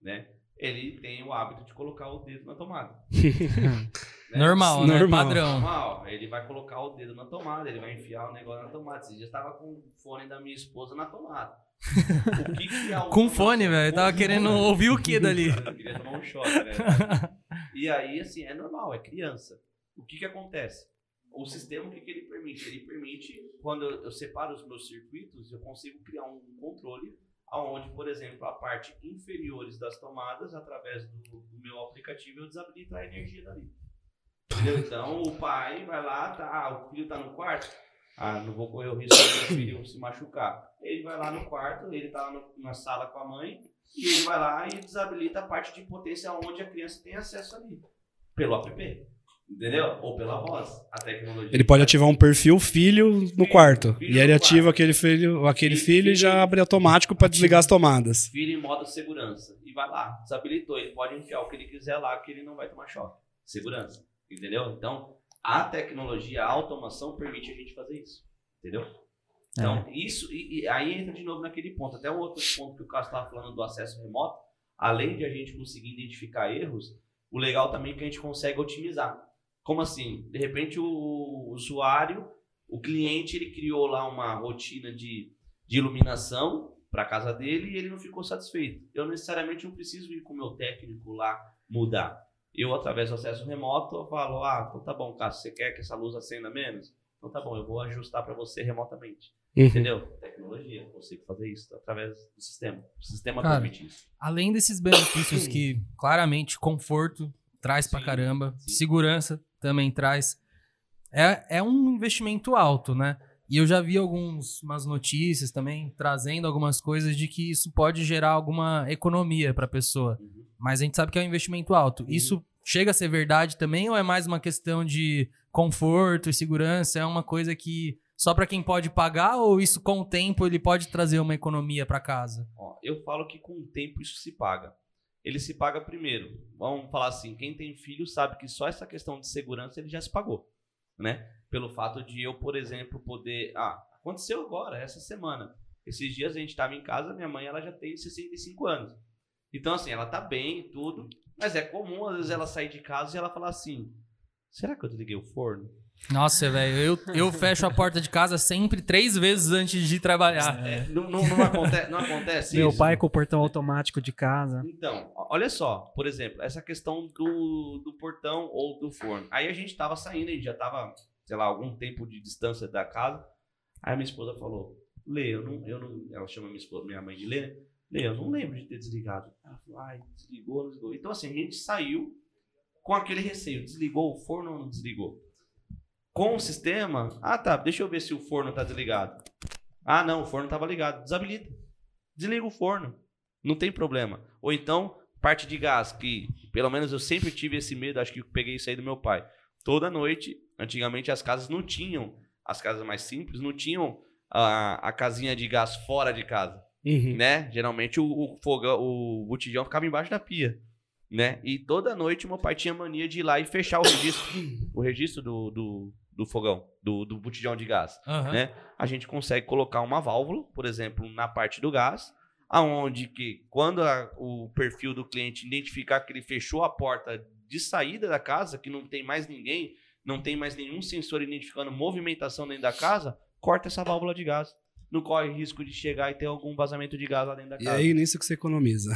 né? Ele tem o hábito de colocar o dedo na tomada. né? Normal, né? Normal. Padrão. Normal. Ele vai colocar o dedo na tomada, ele vai enfiar o negócio na tomada. Esse dia eu tava com o fone da minha esposa na tomada. O que que é Com fone, velho. Eu tava querendo fone. ouvir o que dali? Eu queria tomar um choque, né? E aí, assim, é normal, é criança. O que que acontece? O sistema, o que que ele permite? Ele permite, quando eu, eu separo os meus circuitos, eu consigo criar um controle aonde, por exemplo, a parte inferiores das tomadas, através do, do meu aplicativo, eu desabilito a energia dali. Entendeu? Então, o pai vai lá, tá, ah, o filho tá no quarto, ah, não vou correr o risco do meu filho se machucar. Ele vai lá no quarto, ele tá lá no- na sala com a mãe, e ele vai lá e desabilita a parte de potência onde a criança tem acesso ali. Pelo app. Entendeu? Ou pela voz. A tecnologia. Ele pode ativar um perfil filho no Filho, quarto. filho E aí ele ativa quarto. aquele filho, aquele Filho, filho e filho. já abre automático para desligar as tomadas. Vira em modo segurança. E vai lá. Desabilitou. Ele pode enfiar o que ele quiser lá, que ele não vai tomar choque. Segurança. Entendeu? Então, a tecnologia, a automação permite a gente fazer isso. Entendeu? Então, isso, e, e aí entra de novo naquele ponto. Até o outro ponto que o Cássio estava falando do acesso remoto, além de a gente conseguir identificar erros, O legal também é que a gente consegue otimizar. Como assim? De repente o usuário, o cliente, ele criou lá uma rotina de, de iluminação para a casa dele e ele não ficou satisfeito. Eu necessariamente não preciso ir com o meu técnico lá mudar. Eu, através do acesso remoto, eu falo, ah, então tá bom, Cássio, você quer que essa luz acenda menos? Então tá bom, eu vou ajustar para você remotamente. Uhum. Entendeu? Tecnologia, consigo fazer isso através do sistema. O sistema Cara, permite isso. Além desses benefícios que claramente conforto traz pra Sim, caramba, sim. segurança também traz. É, é um investimento alto, né? E eu já vi algumas notícias também trazendo algumas coisas de que isso pode gerar alguma economia para a pessoa. Uhum. Mas a gente sabe que é um investimento alto. Isso chega a ser verdade também ou é mais uma questão de conforto e segurança? É uma coisa que só para quem pode pagar ou isso com o tempo ele pode trazer uma economia para casa? Ó, eu falo que com o tempo isso se paga. Ele se paga primeiro. Vamos falar assim, quem tem filho sabe que só essa questão de segurança ele já se pagou, né? Pelo fato de eu, por exemplo, poder, ah, aconteceu agora, essa semana. Esses dias a gente estava em casa, minha mãe ela já tem 65 anos. Então assim, ela tá bem e tudo, mas é comum às vezes ela sair de casa e ela falar assim: "Será que eu desliguei o forno?" Nossa, velho, eu, eu fecho a porta de casa sempre três vezes antes de trabalhar. É, não, não, não acontece, não acontece Meu isso? pai com o portão automático de casa. Então, olha só, por exemplo, essa questão do, do portão ou do forno. Aí a gente tava saindo, a gente já tava, sei lá, algum tempo de distância da casa. Aí minha esposa falou: Lê, eu não, eu não. Ela chama minha, esposa, minha mãe de Lê, né? Lê, eu não lembro de ter desligado. Ela falou: Ai, desligou, desligou. Então, assim, a gente saiu com aquele receio: desligou o forno ou não desligou? Com o sistema, ah tá, deixa eu ver se o forno tá desligado. Ah, não, o forno tava ligado. Desabilita. Desliga o forno. Não tem problema. Ou então, parte de gás, que pelo menos eu sempre tive esse medo, acho que peguei isso aí do meu pai. Toda noite, antigamente as casas não tinham, as casas mais simples, não tinham a, a casinha de gás fora de casa, Uhum. né? Geralmente o, o fogão, o botijão ficava embaixo da pia, né? E toda noite meu pai tinha mania de ir lá e fechar o registro, o registro do, do, do fogão, do, do botijão de gás Aham. né? A gente consegue colocar uma válvula, por exemplo, na parte do gás, aonde que quando a- o perfil do cliente identificar que ele fechou a porta de saída da casa, que não tem mais ninguém, não tem mais nenhum sensor identificando movimentação dentro da casa, corta essa válvula de gás. Não corre risco de chegar e ter algum vazamento de gás lá dentro da E casa. aí, nisso que você economiza.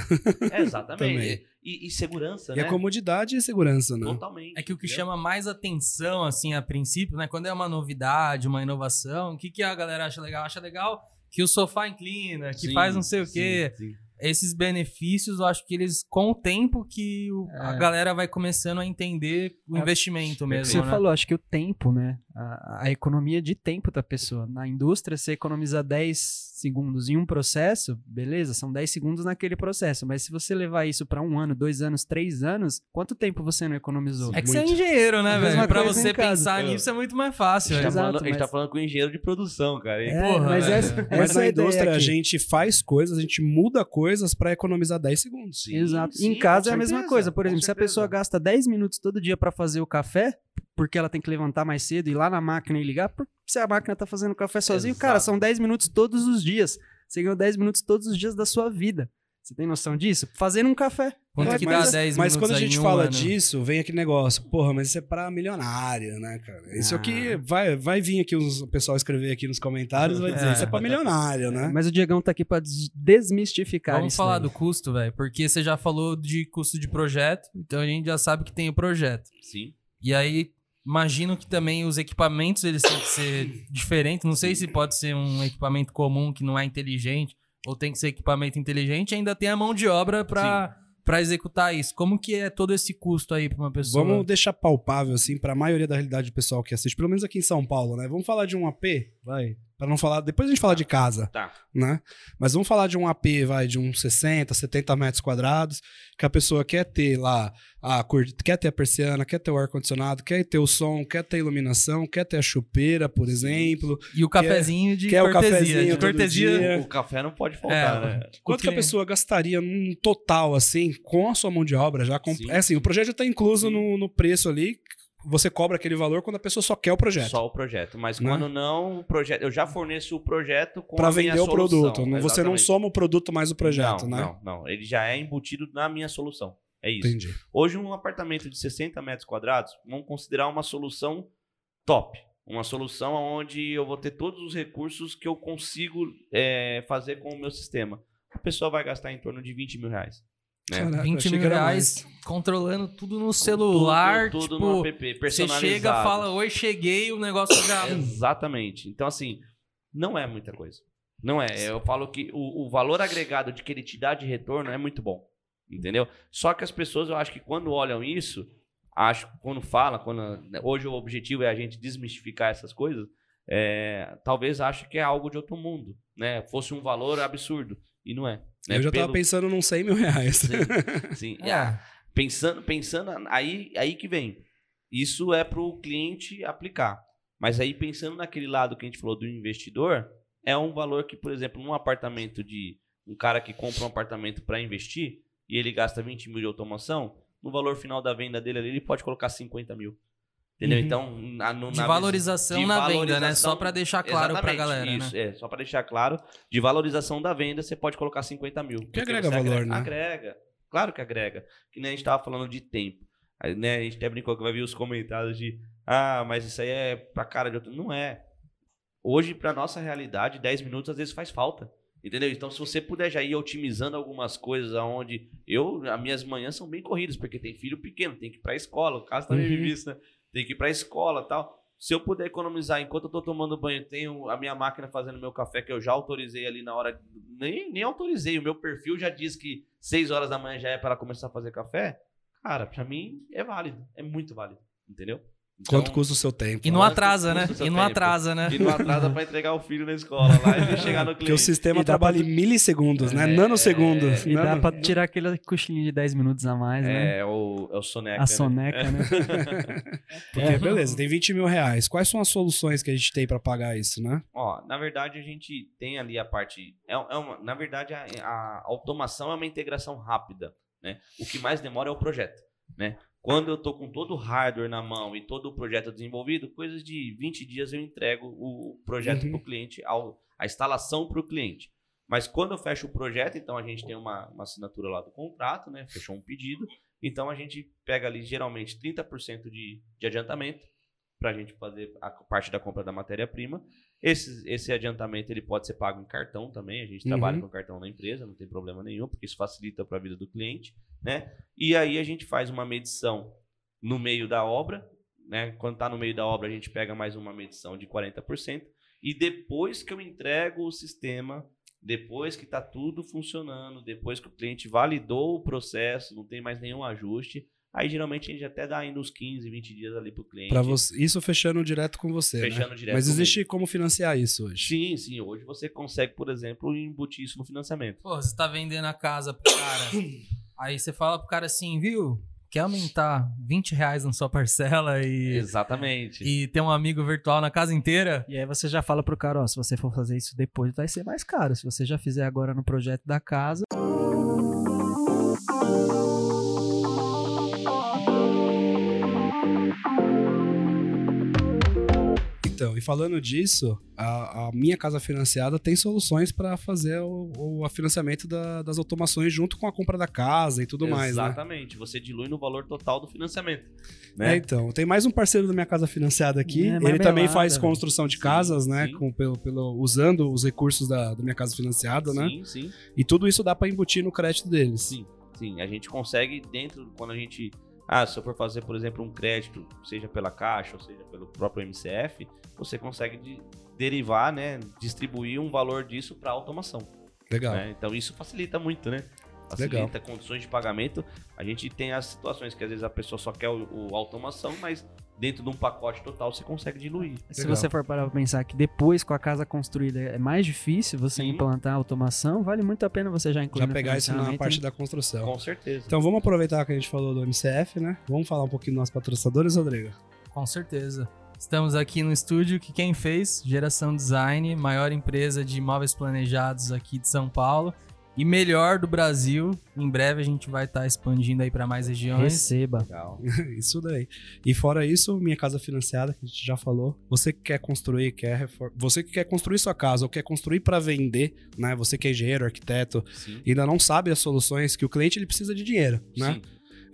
É, exatamente. E, e segurança, E né? a comodidade e segurança, né? Totalmente. É que o que entendeu? chama mais atenção, assim, a princípio, né? Quando é uma novidade, uma inovação, o que, que a galera acha legal? Acha legal que o sofá inclina, que Sim, faz não sei o sim, quê. sim. Esses benefícios, eu acho que eles, com o tempo, que o- a É. galera vai começando a entender o É. investimento mesmo, Você né? falou, acho que o tempo, né? A, a economia de tempo da pessoa. Na indústria, você economiza 10 segundos em um processo, beleza, são 10 segundos naquele processo. Mas se você levar isso para um ano, dois anos, três anos, quanto tempo você não economizou? É que você é Muito. engenheiro, né, A mesma velho? Pra você pensar Eu- nisso é muito mais fácil. A gente, né? tá falando, Exato, a gente tá mas- falando com o engenheiro de produção, cara. hein? É, Porra, mas velho. essa, Mas essa é na a ideia indústria a aqui. gente faz coisas, a gente muda coisas pra economizar 10 segundos. Sim, Exato. sim, em casa é a mesma coisa. Por exemplo, se a pessoa gasta 10 minutos todo dia para fazer o café, porque ela tem que levantar mais cedo e ir lá na máquina e ligar, se a máquina tá fazendo café sozinho, Exato. cara, são 10 minutos todos os dias. Você ganhou 10 minutos todos os dias da sua vida. Você tem noção disso? Fazendo um café. Quanto É, que mas- dá 10 Mas quando a gente um fala ano? disso, vem aquele negócio, porra, mas isso é pra milionário, né, cara? Isso Ah. aqui vai, vai vir aqui os- o pessoal escrever aqui nos comentários, vai dizer, É. isso é pra milionário, né? Mas o Diegão tá aqui pra des- desmistificar Vamos isso. falar daí. do custo, velho, porque você já falou de custo de projeto, então a gente já sabe que tem o projeto. Sim. E aí, imagino que também os equipamentos eles têm que ser diferentes. Não sei se pode ser um equipamento comum que não é inteligente, ou tem que ser equipamento inteligente, ainda tem a mão de obra pra, pra executar isso. Como que é todo esse custo aí pra uma pessoa? Vamos deixar palpável, assim, pra maioria da realidade do pessoal que assiste, pelo menos aqui em São Paulo, né? Vamos falar de um AP, vai. Pra não falar. Depois a gente fala de casa, Tá. né? Mas vamos falar de um AP, vai, de uns 60, 70 metros quadrados, que a pessoa quer ter lá, a cor, quer ter a persiana, quer ter o ar-condicionado, quer ter o som, quer ter a iluminação, quer ter a chupeira, por exemplo. E o cafezinho de quer o cortesia. cafezinho de todo cortesia. O café não pode faltar, É. né? Quanto que a pessoa gastaria num total, assim, com a sua mão de obra? Já com... Sim. É assim, o projeto já está incluso Sim. no, no preço ali. Você cobra aquele valor quando a pessoa só quer o projeto. Só o projeto. Mas Né? quando não, o projeto. Eu já forneço o projeto com Para a minha vender o solução. produto. Você não soma o produto mais o projeto, não, né? Não, não. Ele já é embutido na minha solução. É isso. Entendi. Hoje, um apartamento de 60 metros quadrados, vamos considerar uma solução top. Uma solução onde eu vou ter todos os recursos que eu consigo é, fazer com o meu sistema. A pessoa vai gastar em torno de 20 mil reais. Né? Caraca, 20 achei mil reais controlando tudo no celular. tudo, tudo tipo, no app, você personalizado. chega, fala, oi, cheguei, o negócio já. Exatamente. Então, assim, não é muita coisa. Não é. Eu falo que o, o valor agregado de que ele te dá de retorno é muito bom. Entendeu? Só que as pessoas, eu acho que quando olham isso, acho quando fala, quando hoje o objetivo é a gente desmistificar essas coisas, é, talvez ache que é algo de outro mundo, né? Fosse um valor absurdo e não é. Né? Eu já tava Pelo- pensando num 100 mil reais. Sim, sim. É. Pensando, pensando aí, aí que vem. Isso é para o cliente aplicar. Mas aí pensando naquele lado que a gente falou do investidor, é um valor que, por exemplo, num apartamento de um cara que compra um apartamento para investir e ele gasta 20 mil de automação, no valor final da venda dele ali, ele pode colocar 50 mil. Entendeu? Uhum. Então, na, no- De na valorização de na venda, né? valorização- Só pra deixar claro pra Exatamente, galera, né? isso, é, só para deixar claro, de valorização da venda, você pode colocar 50 mil. Porque agrega valor, agrega, né? Agrega, claro que agrega. Que nem a gente tava falando de tempo. Aí, né, a gente até brincou que vai vir os comentários de ah, mas isso aí é pra cara de outro. Não é. Hoje, pra nossa realidade, 10 minutos às vezes faz falta. Entendeu? Então, se você puder já ir otimizando algumas coisas aonde eu, as minhas manhãs são bem corridas, porque tem filho pequeno, tem que ir pra escola, o caso também Uhum. vive isso, né? Tem que ir pra escola e tal. Se eu puder economizar enquanto eu tô tomando banho, tenho a minha máquina fazendo meu café que eu já autorizei ali na hora. Nem, nem autorizei, o meu perfil já diz que 6 horas da manhã já é para começar a fazer café. Cara, pra mim é válido, é muito válido, entendeu? Então, Quanto custa o seu tempo? E não atrasa, né? E não tempo? atrasa, né? E não atrasa pra entregar o filho na escola lá e chegar no Porque o cliente. sistema E dá trabalha pra- em milissegundos, né? É, Nanosegundos. E dá Nano- pra tirar aquele cochilinho de 10 minutos a mais, né? É, o, é o soneca. A né? soneca, né? Porque, beleza, tem 20 mil reais. Quais são as soluções que a gente tem pra pagar isso, né? Ó, na verdade a gente tem ali a parte. É, é uma, na verdade, a, a automação é uma integração rápida. Né? O que mais demora é o projeto. Né? Quando eu tô com todo o hardware na mão e todo o projeto desenvolvido, coisas de 20 dias eu entrego o projeto Uhum. para o cliente, a instalação para o cliente. Mas quando eu fecho o projeto, então a gente tem uma, uma assinatura lá do contrato, né? Fechou um pedido. Então a gente pega ali geralmente 30% de, de adiantamento para a gente fazer a parte da compra da matéria-prima. Esse, esse adiantamento ele pode ser pago em cartão também. A gente Uhum. trabalha com cartão na empresa, não tem problema nenhum, porque isso facilita para a vida do cliente, né? E aí a gente faz uma medição no meio da obra, né? Quando está no meio da obra, a gente pega mais uma medição de 40%. E depois que eu entrego o sistema, depois que está tudo funcionando, depois que o cliente validou o processo, não tem mais nenhum ajuste, aí geralmente a gente até dá ainda uns 15, 20 dias ali para o cliente. Pra você, isso fechando direto com você. né? Fechando direto Mas existe comigo. como financiar isso hoje. Sim, sim. Hoje você consegue, por exemplo, embutir isso no financiamento. Pô, você tá vendendo a casa pro cara. aí você fala pro cara assim, viu? Quer aumentar 20 reais na sua parcela e, Exatamente. e ter um amigo virtual na casa inteira? E aí você já fala pro cara, ó, se você for fazer isso depois, vai ser mais caro. Se você já fizer agora no projeto da casa, Então, e falando disso, a, a minha casa financiada tem soluções para fazer o, o- financiamento da- das automações junto com a compra da casa e tudo mais, né? Exatamente. Você dilui no valor total do financiamento. É, Né? então, tem mais um parceiro da minha casa financiada aqui. É, Ele também faz construção de Sim, casas, né? sim. Com, pelo, pelo- usando os recursos da, da minha casa financiada, né? Sim, sim, E tudo isso dá para embutir no crédito deles. sim, sim. A gente consegue dentro, quando a gente. Ah, se eu for fazer, por exemplo, um crédito, seja pela Caixa ou seja pelo próprio MCF, você consegue de- derivar, né? Distribuir um valor disso para automação. Legal. né? Então isso facilita muito, né? Facilita condições de pagamento. A gente tem as situações que às vezes a pessoa só quer o, o automação, mas dentro de um pacote total você consegue diluir. se Legal. você for parar pra pensar que depois com a casa construída é mais difícil você Sim. implantar automação, vale muito a pena você já incluir Já pegar isso na parte né? da construção. Com certeza. Então vamos aproveitar que a gente falou do MCF, né? Vamos falar um pouquinho dos nossos patrocinadores, Rodrigo? Com certeza. Estamos aqui no estúdio que quem fez, Geração Design, maior empresa de imóveis planejados aqui de São Paulo e melhor do Brasil. Em breve a gente vai estar expandindo aí para mais regiões. Receba. Legal. isso daí. E fora isso, minha casa financiada, que a gente já falou. Você que quer construir, quer refor... você que quer construir sua casa ou quer construir para vender, né? Você que é engenheiro, arquiteto, Sim. ainda não sabe as soluções que o cliente ele precisa de dinheiro, né? Sim.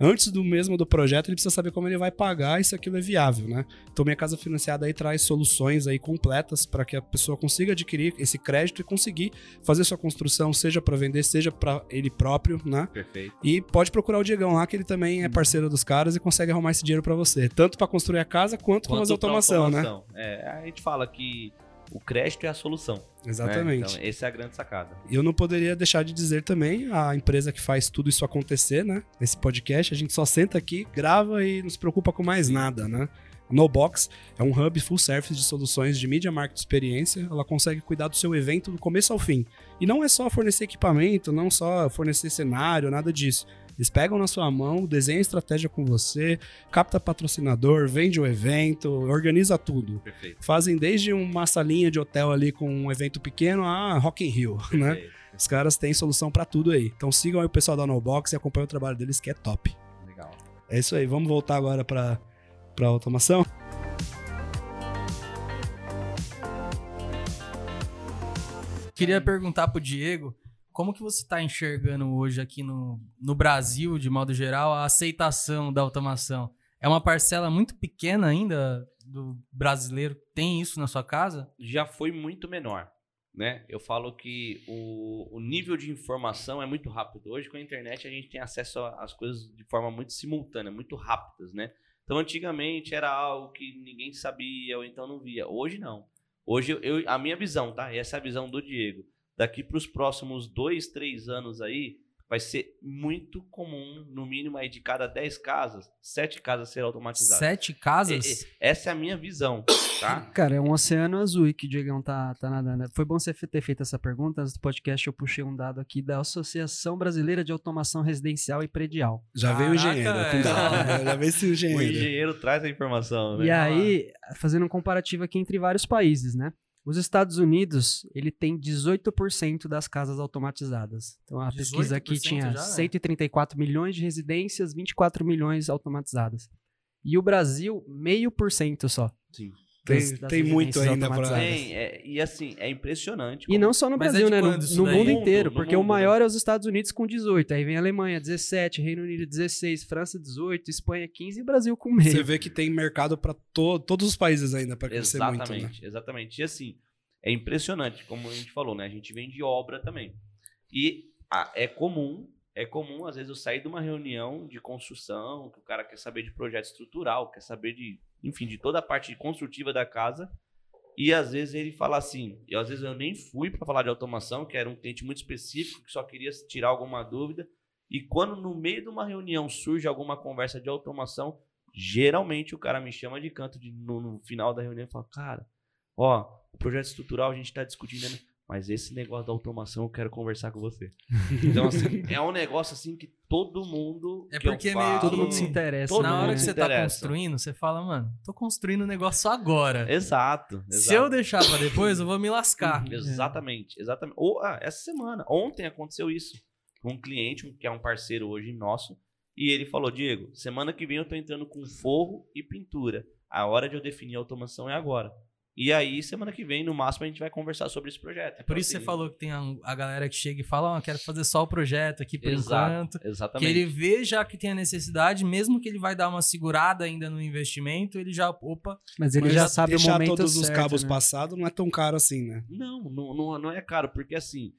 Antes do mesmo do projeto, ele precisa saber como ele vai pagar e se aquilo é viável, né? Então, minha casa financiada aí traz soluções aí completas para que a pessoa consiga adquirir esse crédito e conseguir fazer sua construção, seja para vender, seja para ele próprio, né? Perfeito. E pode procurar o Diegão lá, que ele também é parceiro dos caras e consegue arrumar esse dinheiro para você, tanto para construir a casa quanto, com as Quanto pra automação, né? automação. É, a gente fala que o crédito é a solução. né? Exatamente. Então, essa é a grande sacada. E eu não poderia deixar de dizer também a empresa que faz tudo isso acontecer, né? Esse podcast, a gente só senta aqui, grava e não se preocupa com mais nada, né? NoBox é um hub full service de soluções de mídia, marketing experiência. Ela consegue cuidar do seu evento do começo ao fim. E não é só fornecer equipamento, não só fornecer cenário, nada disso. Eles pegam na sua mão, desenham estratégia com você, capta patrocinador, vende o evento, organiza tudo. Perfeito. Fazem desde uma salinha de hotel ali com um evento pequeno a Rock in Rio, né? Perfeito. Os caras têm solução pra tudo aí. Então sigam aí o pessoal da NoBox e acompanhem o trabalho deles que é top. Legal. É isso aí, vamos voltar agora pra, pra automação? Queria perguntar pro Diego, como que você está enxergando hoje aqui no, no Brasil, de modo geral, a aceitação da automação? É uma parcela muito pequena ainda do brasileiro que tem isso na sua casa? Já foi muito menor. Né? Eu falo que o, o nível de informação é muito rápido. Hoje, com a internet, a gente tem acesso às coisas de forma muito simultânea, muito rápidas, né? Então, antigamente era algo que ninguém sabia ou então não via. Hoje, não. Hoje, eu, a minha visão, tá? Essa é a visão do Diego. Daqui para os próximos dois, três anos aí, vai ser muito comum, no mínimo aí de cada 10 casas, 7 casas serão automatizadas. Sete casas? E- e- Essa é a minha visão, tá? Cara, é um oceano azul aí que o Diegão tá, tá nadando. Foi bom você ter feito essa pergunta. Antes do podcast, eu puxei um dado aqui da Associação Brasileira de Automação Residencial e Predial. Já veio o Caraca, engenheiro. é. né? Já veio esse O engenheiro. engenheiro traz a informação, né? E aí, fazendo um comparativo aqui entre vários países, né? Os Estados Unidos, ele tem 18% das casas automatizadas. Então a pesquisa aqui 18% tinha já, né? 134 milhões de residências, 24 milhões automatizadas. E o Brasil, meio por cento só. Sim. Tem, tem muito ainda. Tem, é, e assim, é impressionante. E como- não só no Mas é Brasil, de né? No, no mundo inteiro, no porque o mundo, maior é os Estados Unidos com 18. Aí vem a Alemanha 17, Reino Unido 16, França 18, Espanha 15 e Brasil com meio. Você vê que tem mercado pra to- todos os países ainda pra crescer Exatamente, muito, né? exatamente. E assim, é impressionante, como a gente falou, né? A gente vem de obra também. E a- é comum, é comum, às vezes, eu sair de uma reunião de construção, que o cara quer saber de projeto estrutural, quer saber de, enfim, de toda a parte construtiva da casa. E às vezes ele fala assim, e às vezes eu nem fui para falar de automação, que era um cliente muito específico, que só queria tirar alguma dúvida. E quando no meio de uma reunião surge alguma conversa de automação, geralmente o cara me chama de canto de- no, no final da reunião e fala, cara, ó, o projeto estrutural a gente está discutindo, né? Mas esse negócio da automação eu quero conversar com você. Então, assim, é um negócio assim que todo mundo. É porque meio falo- que- Todo mundo se interessa. Todo né? Na hora que se você tá interessa. construindo, você fala, mano, tô construindo o negócio agora. Exato, exato. Se eu deixar pra depois, eu vou me lascar. Exatamente, exatamente. Ou, ah, essa semana, ontem aconteceu isso. Com um cliente, um- que é um parceiro hoje nosso, e ele falou: Diego, semana que vem eu tô entrando com forro e pintura. A hora de eu definir a automação é agora. E aí, semana que vem, no máximo, a gente vai conversar sobre esse projeto. É por isso que você falou que tem a, a galera que chega e fala, ó, quero fazer só o projeto aqui por Exato, enquanto. Que exatamente. ele vê já que tem a necessidade, mesmo que ele vai dar uma segurada ainda no investimento, ele já, opa, Mas ele Mas já sabe o deixar momento todos os certo, cabos né? passados não é tão caro assim, né? Não, não, não, não é caro, porque assim,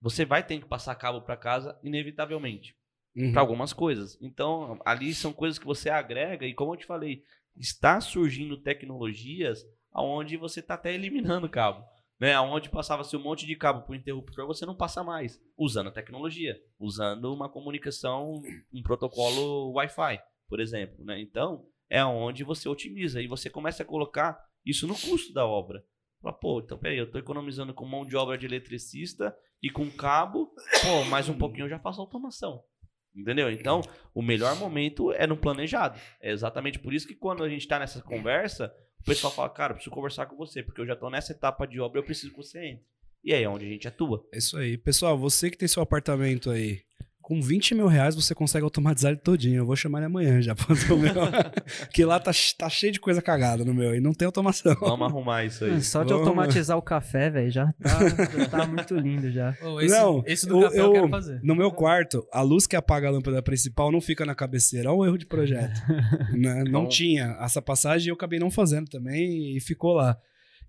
você vai ter que passar cabo para casa, inevitavelmente. Uhum. para algumas coisas. Então, ali são coisas que você agrega e como eu te falei, está surgindo tecnologias aonde você está até eliminando cabo, né? Aonde passava-se um monte de cabo o interruptor, você não passa mais, usando a tecnologia, usando uma comunicação, um protocolo Wi-Fi, por exemplo, né? Então, é onde você otimiza e você começa a colocar isso no custo da obra. Fala, pô, então peraí, eu estou economizando com mão de obra de eletricista e com cabo, pô, mais um pouquinho eu já faço automação. Entendeu? Então, o melhor momento é no planejado. É exatamente por isso que quando a gente está nessa conversa, o pessoal fala, cara, eu preciso conversar com você, porque eu já estou nessa etapa de obra, eu preciso que você entre. E aí é onde a gente atua. É isso aí. Pessoal, você que tem seu apartamento aí com 20 mil reais você consegue automatizar ele todinho. Eu vou chamar ele amanhã já pra fazer o meu. que lá tá, tá cheio de coisa cagada no meu e não tem automação. Vamos arrumar isso aí. Só de Vamos. automatizar o café, velho, já tá, já tá muito lindo já. Ô, esse, não, esse do café eu, quero fazer. No meu quarto, a luz que apaga a lâmpada principal não fica na cabeceira. Olha o erro de projeto. né? Não Então- tinha essa passagem e eu acabei não fazendo também e ficou lá.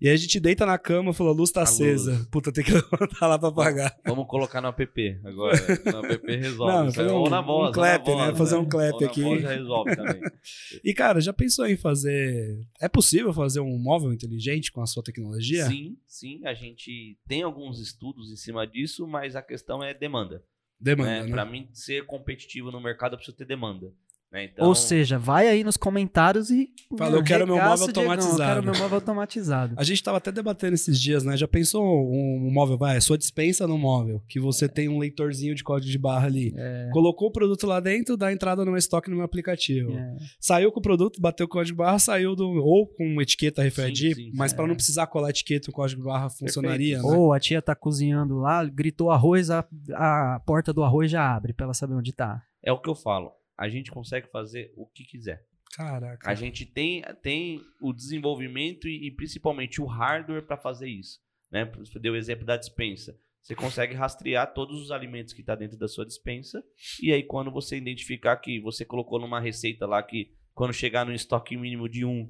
E aí a gente deita na cama e fala, a luz tá A acesa. luz. Puta, tem que levantar lá pra apagar. Vamos colocar no app agora. No app resolve. Não, isso fazer aí. um- ou na um voz. ou clap, na voz, né? Fazer um clap Ou na aqui. voz já resolve também. E, cara, já pensou em fazer. É possível fazer um móvel inteligente com a sua tecnologia? Sim, sim. A gente tem alguns estudos em cima disso, mas a questão é demanda. Demanda, né? né? Para mim ser competitivo no mercado, eu preciso ter demanda. Né? Então, Ou seja, vai aí nos comentários e. Fala, eu quero meu móvel Diegão, automatizado. Eu quero meu móvel automatizado. A gente tava até debatendo esses dias, né? Já pensou um, um móvel, vai, sua dispensa no móvel, que você tem um leitorzinho de código de barra ali. É. Colocou o produto lá dentro, dá entrada no estoque no meu aplicativo. É. Saiu com o produto, bateu o código de barra, saiu do. Ou com etiqueta RFID, sim, mas para não precisar colar etiqueta, o código de barra funcionaria, né? Ou a tia tá cozinhando lá, gritou arroz, a, a porta do arroz já abre pra ela saber onde tá. é o que eu falo. A gente consegue fazer o que quiser. Caraca. A gente tem, tem o desenvolvimento e, e principalmente o hardware para fazer isso. Né? Você deu o exemplo da dispensa. Você consegue rastrear todos os alimentos que está dentro da sua dispensa. E aí, quando você identificar que você colocou numa receita lá que quando chegar no estoque mínimo de um,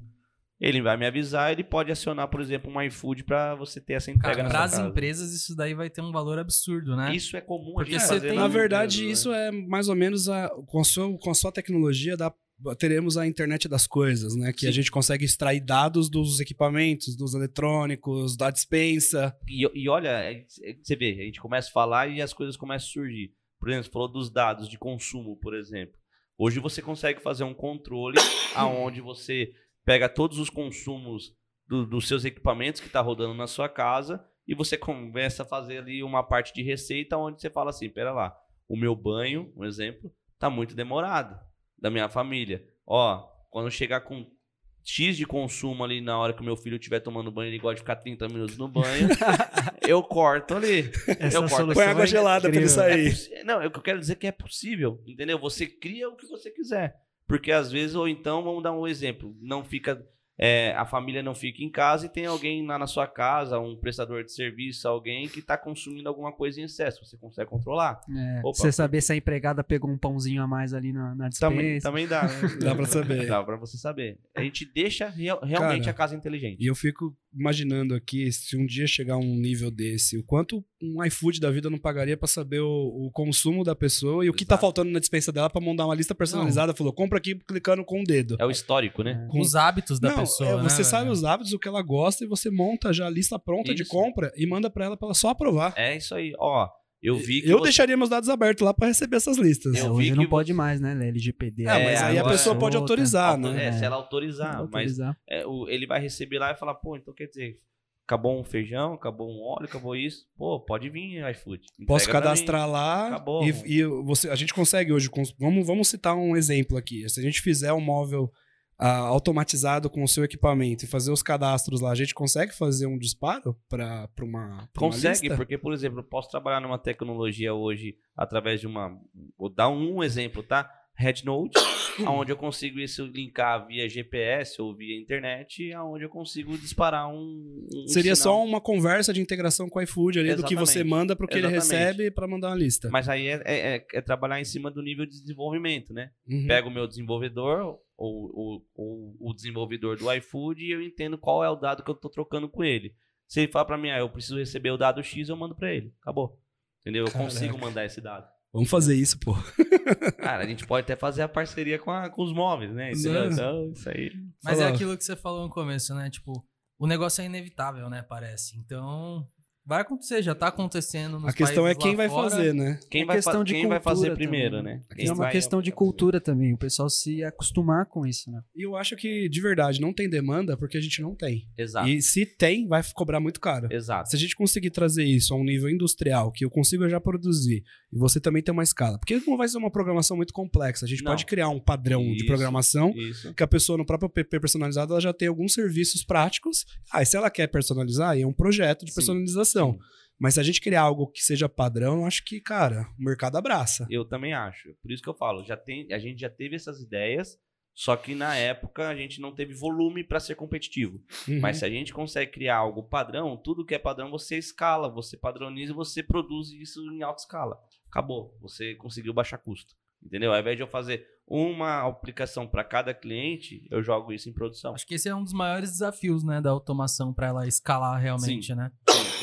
ele vai me avisar. Ele pode acionar, por exemplo, um iFood para você ter essa entrega Cara, na para sua as casa. empresas, isso daí vai ter um valor absurdo, né? Isso é comum Porque a gente fazer tem- Na verdade, mercado, né? isso é mais ou menos a, com, a sua, com a sua tecnologia da teremos a internet das coisas, né? Que a Sim. gente consegue extrair dados dos equipamentos, dos eletrônicos, da dispensa. E, e olha, é- é- você vê, a gente começa a falar e as coisas começam a surgir. Por exemplo, você falou dos dados de consumo, por exemplo. Hoje você consegue fazer um controle aonde você pega todos os consumos do- dos seus equipamentos que está rodando na sua casa e você começa a fazer ali uma parte de receita onde você fala assim, pera lá, o meu banho, um exemplo, tá muito demorado da minha família. Ó, quando chegar com X de consumo ali na hora que o meu filho estiver tomando banho, ele gosta de ficar 30 minutos no banho, eu corto ali. Essa eu corto Põe água é gelada pra ele sair. é não, eu quero dizer que é possível, entendeu? Você cria o que você quiser. Porque às vezes, ou então, vamos dar um exemplo, não fica. É, a família não fica em casa e tem alguém lá na sua casa, um prestador de serviço, alguém que está consumindo alguma coisa em excesso. Você consegue controlar. É, Opa. você saber se a empregada pegou um pãozinho a mais ali na, na dispensa. Também, também dá. Dá pra saber. Dá pra você saber. A gente deixa real- realmente Cara, a casa inteligente. E eu fico imaginando aqui, se um dia chegar um nível desse, o quanto um iFood da vida não pagaria pra saber o, o consumo da pessoa e o que tá Exato. faltando na dispensa dela pra montar uma lista personalizada. Falou, compra aqui clicando com o dedo. É o histórico, né? Com- Os hábitos da não, pessoa, é, né, você sabe velho? os hábitos, o que ela gosta e você monta já a lista pronta de Isso. compra e manda pra ela pra ela só aprovar. É isso aí. Ó, eu vi que eu você- deixaria meus dados abertos lá pra receber essas listas. É, Eu hoje vi não que pode você- mais, né? LGPD. É, mas aí a pessoa pode autorizar, Auto- né? É, se ela autorizar. Mas autorizar. é, o- ele vai receber lá e falar, pô, então quer dizer, acabou um feijão, acabou um óleo, acabou isso. Pô, pode vir iFood. Posso cadastrar lá Acabou. e, e você, a gente consegue hoje. Vamos, vamos citar um exemplo aqui. Se a gente fizer um móvel ah, automatizado com o seu equipamento e fazer os cadastros lá, a gente consegue fazer um disparo para uma, pra uma Consegue, porque, por exemplo, eu posso trabalhar numa tecnologia hoje através de uma. Vou dar um exemplo, tá? RedNode, onde eu consigo isso linkar via GPS ou via internet, aonde eu consigo disparar um. um Seria sinal. só uma conversa de integração com o iFood ali do que você Exatamente. manda pro que ele Exatamente. recebe para mandar uma lista. Mas aí é, é- é- é trabalhar em cima do nível de desenvolvimento, né? Uhum. Pego o meu desenvolvedor ou, ou- ou o desenvolvedor do iFood e eu entendo qual é o dado que eu tô trocando com ele. Se ele falar pra mim, ah, eu preciso receber o dado X, eu mando pra ele. Acabou. Entendeu? Eu Caraca. consigo mandar esse dado. Vamos fazer isso, pô. Cara, a gente pode até fazer a parceria com, a- com os móveis, né? Entendeu? Não. Então, isso aí. Mas é Fala. aquilo que você falou no começo, né? Tipo, o negócio é inevitável, né? Parece. Então, vai acontecer, já tá acontecendo nos a questão é quem vai fora. fazer, né? Quem, É vai, questão fa- de quem vai fazer primeiro, também, né? É Quem uma vai- questão de cultura também, o pessoal se acostumar com isso, né? E eu acho que, de verdade, não tem demanda porque a gente não tem. Exato. E se tem, vai cobrar muito caro. Exato. Se a gente conseguir trazer isso a um nível industrial, que eu consiga já produzir, e você também tem uma escala. Porque não vai ser uma programação muito complexa. A gente Não. pode criar um padrão de Isso. programação Isso. que a pessoa no próprio PP personalizado ela já tem alguns serviços práticos. Ah, e se ela quer personalizar, aí é um projeto de Sim. personalização. Mas se a gente criar algo que seja padrão, eu acho que, cara, o mercado abraça. Eu também acho. Por isso que eu falo, já tem, a gente já teve essas ideias, só que na época a gente não teve volume para ser competitivo. Uhum. Mas se a gente consegue criar algo padrão, tudo que é padrão você escala, você padroniza, você produz isso em alta escala. Acabou, você conseguiu baixar custo. Entendeu? Ao invés de eu fazer uma aplicação para cada cliente, eu jogo isso em produção. Acho que esse é um dos maiores desafios, né, da automação para ela escalar realmente, né?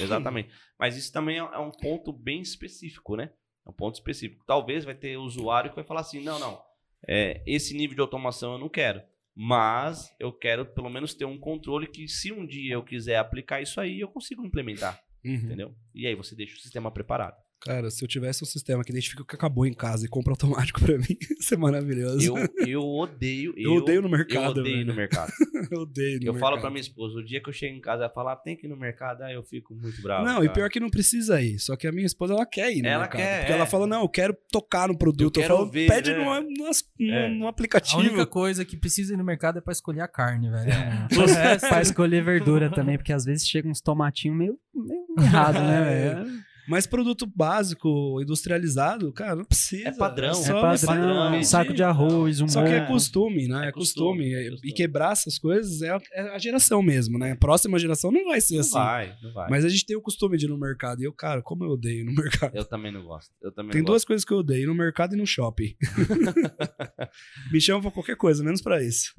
Exatamente. Mas isso também é é um ponto bem específico, né? É um ponto específico. Talvez vai ter usuário que vai falar assim: não, não, é, esse nível de automação eu não quero. Mas eu quero pelo menos ter um controle que, se um dia eu quiser aplicar isso aí, eu consigo implementar. Uhum. Entendeu? E aí você deixa o sistema preparado. Cara, se eu tivesse um sistema que identifica o que acabou em casa e compra automático pra mim, isso é maravilhoso. Eu, eu odeio. Eu odeio no mercado, Eu odeio velho. no mercado. Eu odeio. no eu falo mercado. pra minha esposa, o dia que eu chego em casa, ela fala, "Ah, tem que ir no mercado, aí eu fico muito bravo. Não, e cara. pior que não precisa ir. Só que a minha esposa, ela quer ir no Ela mercado. quer, Porque é. ela fala, não, eu quero tocar no produto. Eu Eu, quero falo, ver, pede né? numa- numa- num, É. num A aplicativo. única coisa que precisa ir no mercado é pra escolher a carne, velho. É, O resto- pra escolher verdura também, porque às vezes chega uns tomatinhos meio, meio errado, né, É. velho? Mas produto básico, industrializado, cara, não precisa. É padrão. É só padrão, você padrão, um saco de arroz, um Só que é costume, né? É, É costume. costume, E- E quebrar essas coisas é a, é a geração mesmo, né? A próxima geração não vai ser Não assim. vai, não vai. Mas a gente tem o costume de ir no mercado. E eu, cara, como eu odeio ir no mercado. Eu também não gosto. Eu também Tem não duas coisas que eu odeio: ir no mercado e no shopping. Me chamam pra qualquer coisa, menos pra isso.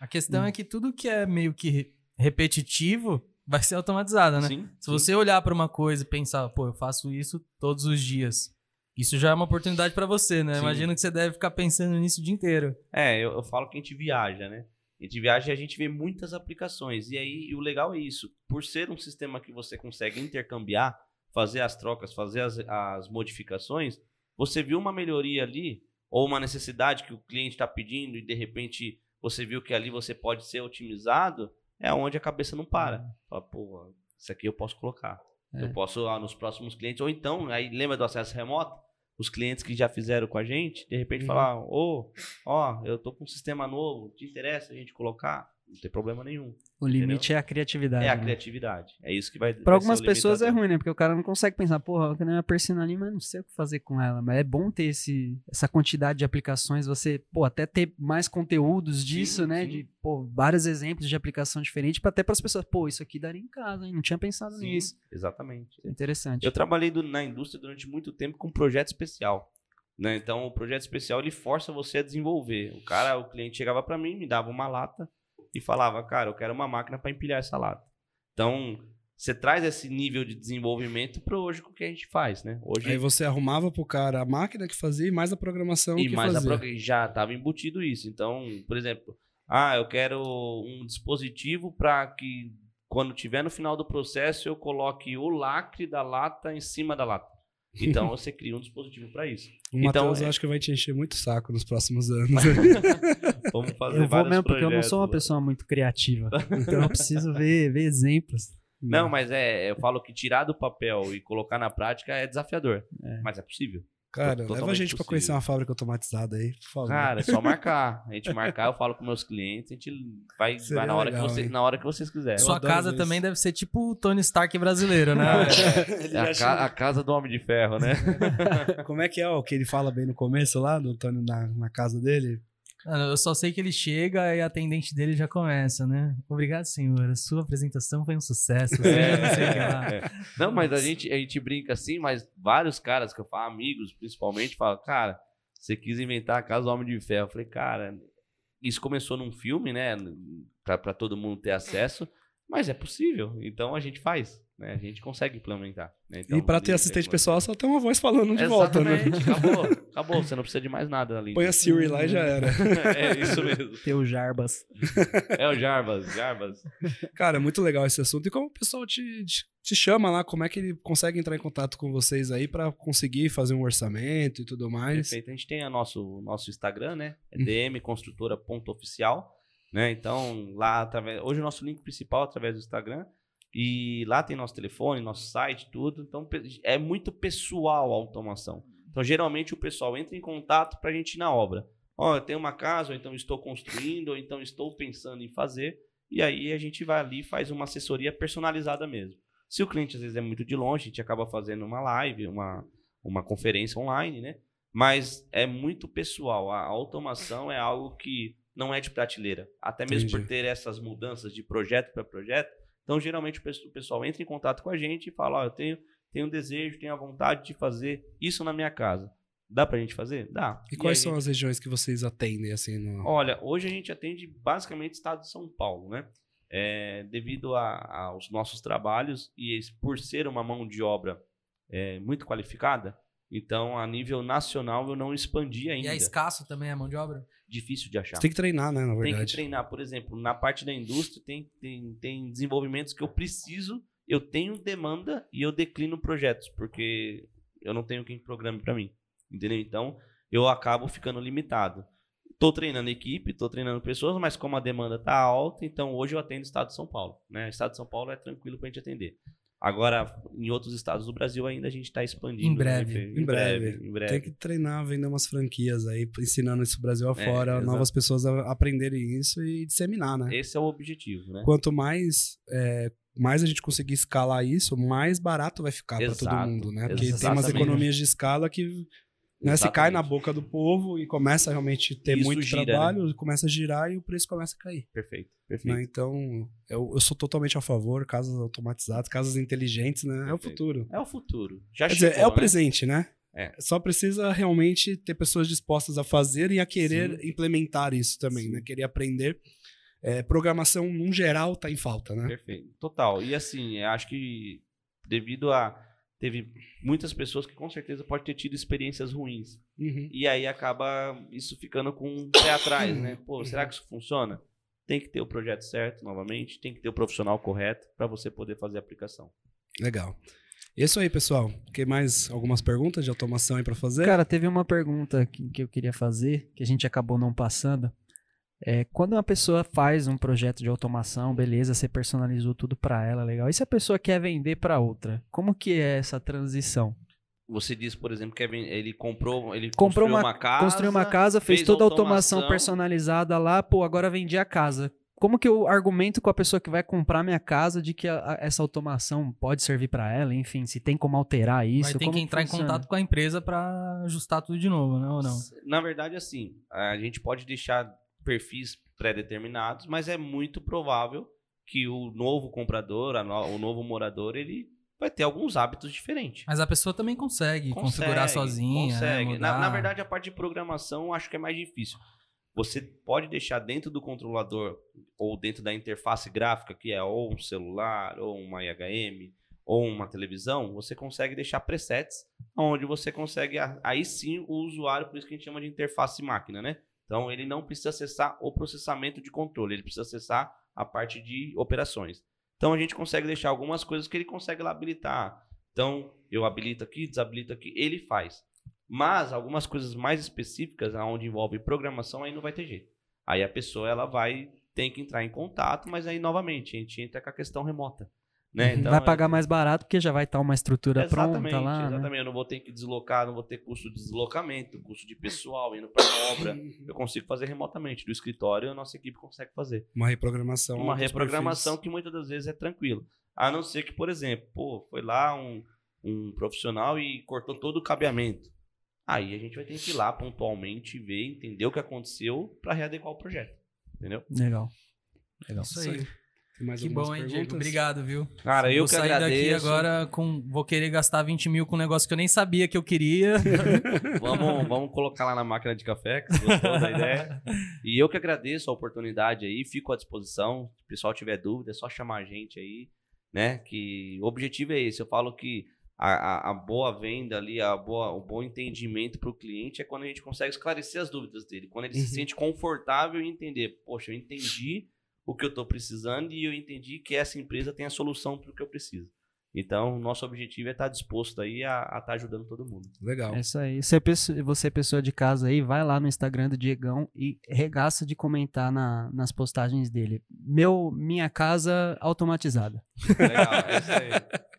A questão é que tudo que é meio que re- repetitivo vai ser automatizado, né? Sim, Se sim. você olhar pra uma coisa e pensar, pô, eu faço isso todos os dias. Isso já é uma oportunidade pra você, né? Sim. Imagino que você deve ficar pensando nisso o dia inteiro. É, eu, eu falo que a gente viaja, né? A gente viaja e a gente vê muitas aplicações. E aí, e o legal é isso. Por ser um sistema que você consegue intercambiar, fazer as trocas, fazer as, as modificações, você viu uma melhoria ali, ou uma necessidade que o cliente está pedindo, e de repente você viu que ali você pode ser otimizado, é onde a cabeça não para. Fala, pô, isso aqui eu posso colocar. É. Eu posso ah, nos próximos clientes. Ou então, aí lembra do acesso remoto? Os clientes que já fizeram com a gente, de repente Uhum. falar, ô, ó, eu tô com um sistema novo, te interessa a gente colocar? Não tem problema nenhum. O limite é a criatividade. É a né? criatividade. É isso que vai Pra algumas pessoas é ruim, né? Porque o cara não consegue pensar, porra, eu tenho uma persona ali, mas não sei o que fazer com ela. Mas é bom ter esse, essa quantidade de aplicações, você, pô, até ter mais conteúdos disso, Sim, né? sim. De, pô, vários exemplos de aplicação diferente, pra até para as pessoas, pô, isso aqui daria em casa, hein? Não tinha pensado Sim, nisso. exatamente. É interessante. Eu trabalhei do- na indústria durante muito tempo com projeto especial. Né? Então, o projeto especial ele força você a desenvolver. O cara, o cliente chegava para mim, me dava uma lata e falava, cara, eu quero uma máquina para empilhar essa lata. Então, você traz esse nível de desenvolvimento para hoje com o que a gente faz, né? Hoje Aí você arrumava pro cara a máquina que fazia e mais a programação e que mais a fazia. pro- já estava embutido isso. Então, por exemplo, ah, eu quero um dispositivo para que quando tiver no final do processo eu coloque o lacre da lata em cima da lata. Então você cria um dispositivo para isso. O Então, Matheus é- eu acho que vai te encher muito saco nos próximos anos. Vamos fazer Eu vou mesmo porque eu não sou uma projetos. pessoa muito criativa. Então eu preciso ver, ver exemplos. Não, mas é, eu falo que tirar do papel e colocar na prática é desafiador. É. Mas é possível. Cara, leva a gente pra possível. conhecer uma fábrica automatizada aí, por favor. Cara, é só marcar. A gente marcar, eu falo com meus clientes, a gente vai, vai na, hora legal, que você, hein? na hora que vocês quiserem. Sua casa isso. também deve ser tipo o Tony Stark brasileiro, né? É a, ca- a casa do Homem de Ferro, né? Como é que é o que ele fala bem no começo lá, do Antônio na, na casa dele? Eu só sei que ele chega e a atendente dele já começa, né? Obrigado, senhor. A sua apresentação foi um sucesso. Não sei. É, é. Não, mas a gente, a gente brinca assim, mas vários caras que eu falo, amigos principalmente, falam, cara, você quis inventar a casa do Homem de Ferro. Eu falei, cara, isso começou num filme, né? Pra, pra todo mundo ter acesso, mas é possível. Então a gente faz, né? A gente consegue implementar. né? Então, e pra ter assistente pessoal, só tem uma voz falando de volta, né? Exatamente, acabou. Acabou, você não precisa de mais nada ali. Põe a Siri lá e já era. é isso mesmo. Teu Jarbas. É o Jarbas, Jarbas. Cara, é muito legal esse assunto. E como o pessoal te, te, te chama lá, como é que ele consegue entrar em contato com vocês aí pra conseguir fazer um orçamento e tudo mais? Perfeito. A gente tem o nosso, nosso Instagram, né? É dmconstrutora.oficial. Né? Então, lá através. Hoje o nosso link principal é através do Instagram. E lá tem nosso telefone, nosso site, tudo. Então é muito pessoal a automação. Então, geralmente o pessoal entra em contato para a gente ir na obra. Ó, eu tenho uma casa, ou então estou construindo, ou então estou pensando em fazer. E aí a gente vai ali e faz uma assessoria personalizada mesmo. Se o cliente às vezes é muito de longe, a gente acaba fazendo uma live, uma, uma conferência online, né? Mas é muito pessoal. A automação é algo que não é de prateleira. Até mesmo Entendi. por ter essas mudanças de projeto para projeto. Então, geralmente, o pesso- o pessoal entra em contato com a gente e fala: Ó, eu tenho, tenho um desejo, tenho a vontade de fazer isso na minha casa. Dá pra gente fazer? Dá. E quais aí a são gente- as regiões que vocês atendem, assim, no... Olha, hoje a gente atende basicamente o estado de São Paulo, né? É, devido a- aos nossos trabalhos e por ser uma mão de obra é, muito qualificada, então a nível nacional eu não expandi E ainda. é escasso também a mão de obra? Difícil de achar. Você tem que treinar, né, na Tem verdade. que treinar, por exemplo, na parte da indústria tem, tem, tem desenvolvimentos que eu preciso, eu tenho demanda e eu declino projetos, porque eu não tenho quem programe para mim. Entendeu? Então, eu acabo ficando limitado. Tô treinando equipe, tô treinando pessoas, mas como a demanda tá alta, então hoje eu atendo o estado de São Paulo. Né? O estado de São Paulo é tranquilo pra gente atender. Agora, em outros estados do Brasil ainda a gente está expandindo. Em né, breve. Fê? Em breve. Em breve. Tem que treinar, vender umas franquias aí, ensinando isso Brasil É, afora, exato. novas pessoas a aprenderem isso e disseminar, né? Esse é o objetivo, né? Quanto mais, é, mais a gente conseguir escalar isso, mais barato vai ficar para todo mundo, né? Porque tem umas exatamente. economias de escala que né, se cai na boca do povo e começa a realmente ter Isso muito gira, trabalho, começa a girar e o preço começa a cair. Perfeito, perfeito. né? Então, eu, eu sou totalmente a favor, casas automatizadas, casas inteligentes, né? É o Perfeito. futuro. É o futuro. Já Quer chegou, dizer, é o né? presente, né? É. Só precisa realmente ter pessoas dispostas a fazer e a querer Sim. implementar isso também, Sim. né? Querer aprender. É, programação, num geral, tá em falta, né? Perfeito. Total. E assim, eu acho que devido a. Teve muitas pessoas que com certeza podem ter tido experiências ruins. Uhum. E aí acaba isso ficando com um pé atrás, né? Pô, será que isso funciona? Tem que ter o projeto certo, novamente, tem que ter o profissional correto para você poder fazer a aplicação. Legal. E é isso aí, pessoal. Tem mais algumas perguntas de automação aí pra fazer? Cara, teve uma pergunta que, que eu queria fazer, que a gente acabou não passando. É, quando uma pessoa faz um projeto de automação, beleza, você personalizou tudo pra ela, legal. E se a pessoa quer vender pra outra? Como que é essa transição? Você disse, por exemplo, que ele comprou, ele Comprou construiu uma- uma, casa, Construiu uma casa, fez, fez toda a automação, automação. personalizada lá, pô, agora vendi a casa. Como que eu argumento com a pessoa que vai comprar minha casa de que a- a- essa automação pode servir pra ela, enfim, se tem como alterar isso? Vai ter como que entrar funciona? em contato com a empresa pra ajustar tudo de novo, né? Ou não? Na verdade, assim, a gente pode deixar perfis pré-determinados, mas é muito provável que o novo comprador, no- o novo morador, ele vai ter alguns hábitos diferentes. Mas a pessoa também consegue, configurar sozinha. né, Consegue. Na, mudar. na verdade, a parte de programação eu acho que é mais difícil. Você pode deixar dentro do controlador ou dentro da interface gráfica, que é ou um celular, ou uma IHM, ou uma televisão, você consegue deixar presets onde você consegue, aí sim, o usuário, por isso que a gente chama de interface máquina, né? Então, ele não precisa acessar o processamento de controle, ele precisa acessar a parte de operações. Então, a gente consegue deixar algumas coisas que ele consegue lá habilitar. Então, eu habilito aqui, desabilito aqui, ele faz. Mas algumas coisas mais específicas, onde envolve programação, aí não vai ter jeito. Aí a pessoa ela vai ter que entrar em contato, mas aí novamente a gente entra com a questão remota. Né? Então, vai pagar mais barato porque já vai estar uma estrutura Exatamente, pronta lá. né? exatamente. Eu não vou ter que deslocar, não vou ter custo de deslocamento, custo de pessoal indo para obra. Eu consigo fazer remotamente. Do escritório, a nossa equipe consegue fazer. Uma reprogramação. Uma reprogramação perfis. que muitas das vezes é tranquilo. A não ser que, por exemplo, pô, foi lá um, um profissional e cortou todo o cabeamento. Aí a gente vai ter que ir lá pontualmente ver, entender o que aconteceu para readequar o projeto. Entendeu? Legal. Legal. Isso aí. Tem mais Que bom, hein, Diego? Obrigado, viu? Cara, eu vou que sair daqui agradeço. agora com. Vou querer gastar 20 mil com um negócio que eu nem sabia que eu queria. Vamos, vamos colocar lá na máquina de café, que você gostou da ideia. E eu que agradeço a oportunidade aí, fico à disposição. Se o pessoal tiver dúvida, é só chamar a gente aí, né? Que o objetivo é esse. Eu falo que a, a- a boa venda ali, a boa, o bom entendimento para o cliente é quando a gente consegue esclarecer as dúvidas dele. Quando ele Uhum. se sente confortável em entender, poxa, eu entendi o que eu estou precisando e eu entendi que essa empresa tem a solução para o que eu preciso. Então, nosso objetivo é estar disposto aí a estar ajudando todo mundo. Legal. É isso aí. Se é pessoa- você é pessoa de casa aí, vai lá no Instagram do Diegão e regaça de comentar na- nas postagens dele. Meu, minha casa automatizada. Legal, é isso aí.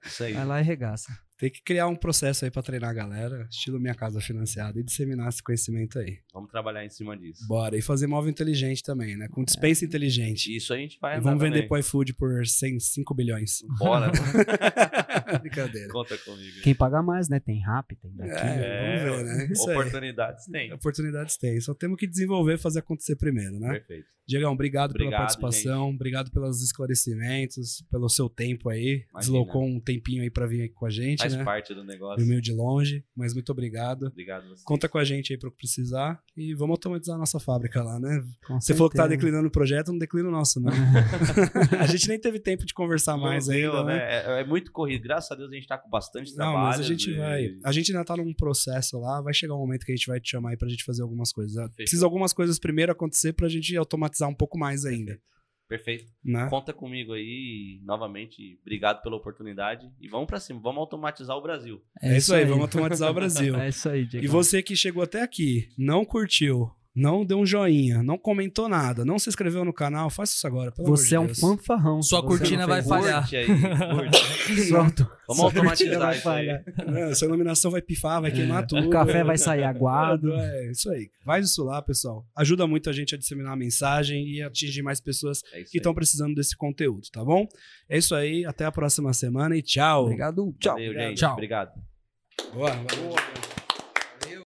Isso aí. Vai lá e regaça. Tem que criar um processo aí pra treinar a galera, estilo Minha Casa Financiada, e disseminar esse conhecimento aí. Vamos trabalhar em cima disso. Bora. E fazer móvel inteligente também, né? Com dispensa inteligente. Isso a gente vai E vamos vender pro iFood por 100, 5 bilhões. Bora. Brincadeira. Conta comigo. Quem paga mais, né? Tem rap, tem daqui. É, vamos ver, né? Isso aí. Oportunidades tem. Oportunidades tem. Só temos que desenvolver e fazer acontecer primeiro, né? Perfeito. Diegão, obrigado, pela Obrigado, participação, obrigado pelos esclarecimentos, pelo seu tempo aí. Imagina. Deslocou um tempinho aí pra vir aqui com a gente, Faz né? parte do negócio. Meio de longe, mas muito obrigado. Obrigado você. Conta com a gente aí pro que precisar e vamos automatizar a nossa fábrica lá, né? Com Você falou que tá certeza. declinando o projeto, não declina o nosso, né? a gente nem teve tempo de conversar mais Não deu, ainda, né? É, é muito corrido. Graças a Deus a gente tá com bastante Não, trabalho. mas a gente e- vai. A gente ainda tá num processo lá, vai chegar um momento que a gente vai te chamar aí pra gente fazer algumas coisas. Precisa algumas coisas primeiro acontecer pra gente automatizar um pouco mais ainda, Perfeito. né? Conta comigo aí. Novamente, obrigado pela oportunidade. E vamos pra cima. Vamos automatizar o Brasil. É isso aí, vamos automatizar o Brasil. É isso aí, Diego. E você que chegou até aqui, não curtiu, não deu um joinha, não comentou nada, não se inscreveu no canal, faça isso agora, pelo Você é um amor de Deus. fanfarrão. Sua cortina vai falhar. Aí. Solta. Vamos Sua automatizar cortina vai falhar. É, sua iluminação vai pifar, vai queimar tudo. O café vai sair aguado. É, isso aí. Faz isso lá, pessoal. Ajuda muito a gente a disseminar a mensagem e atingir mais pessoas É que estão precisando desse conteúdo, tá bom? É isso aí, até a próxima semana e tchau. Obrigado. Tchau. Valeu, gente. Tchau. Obrigado. Boa, valeu.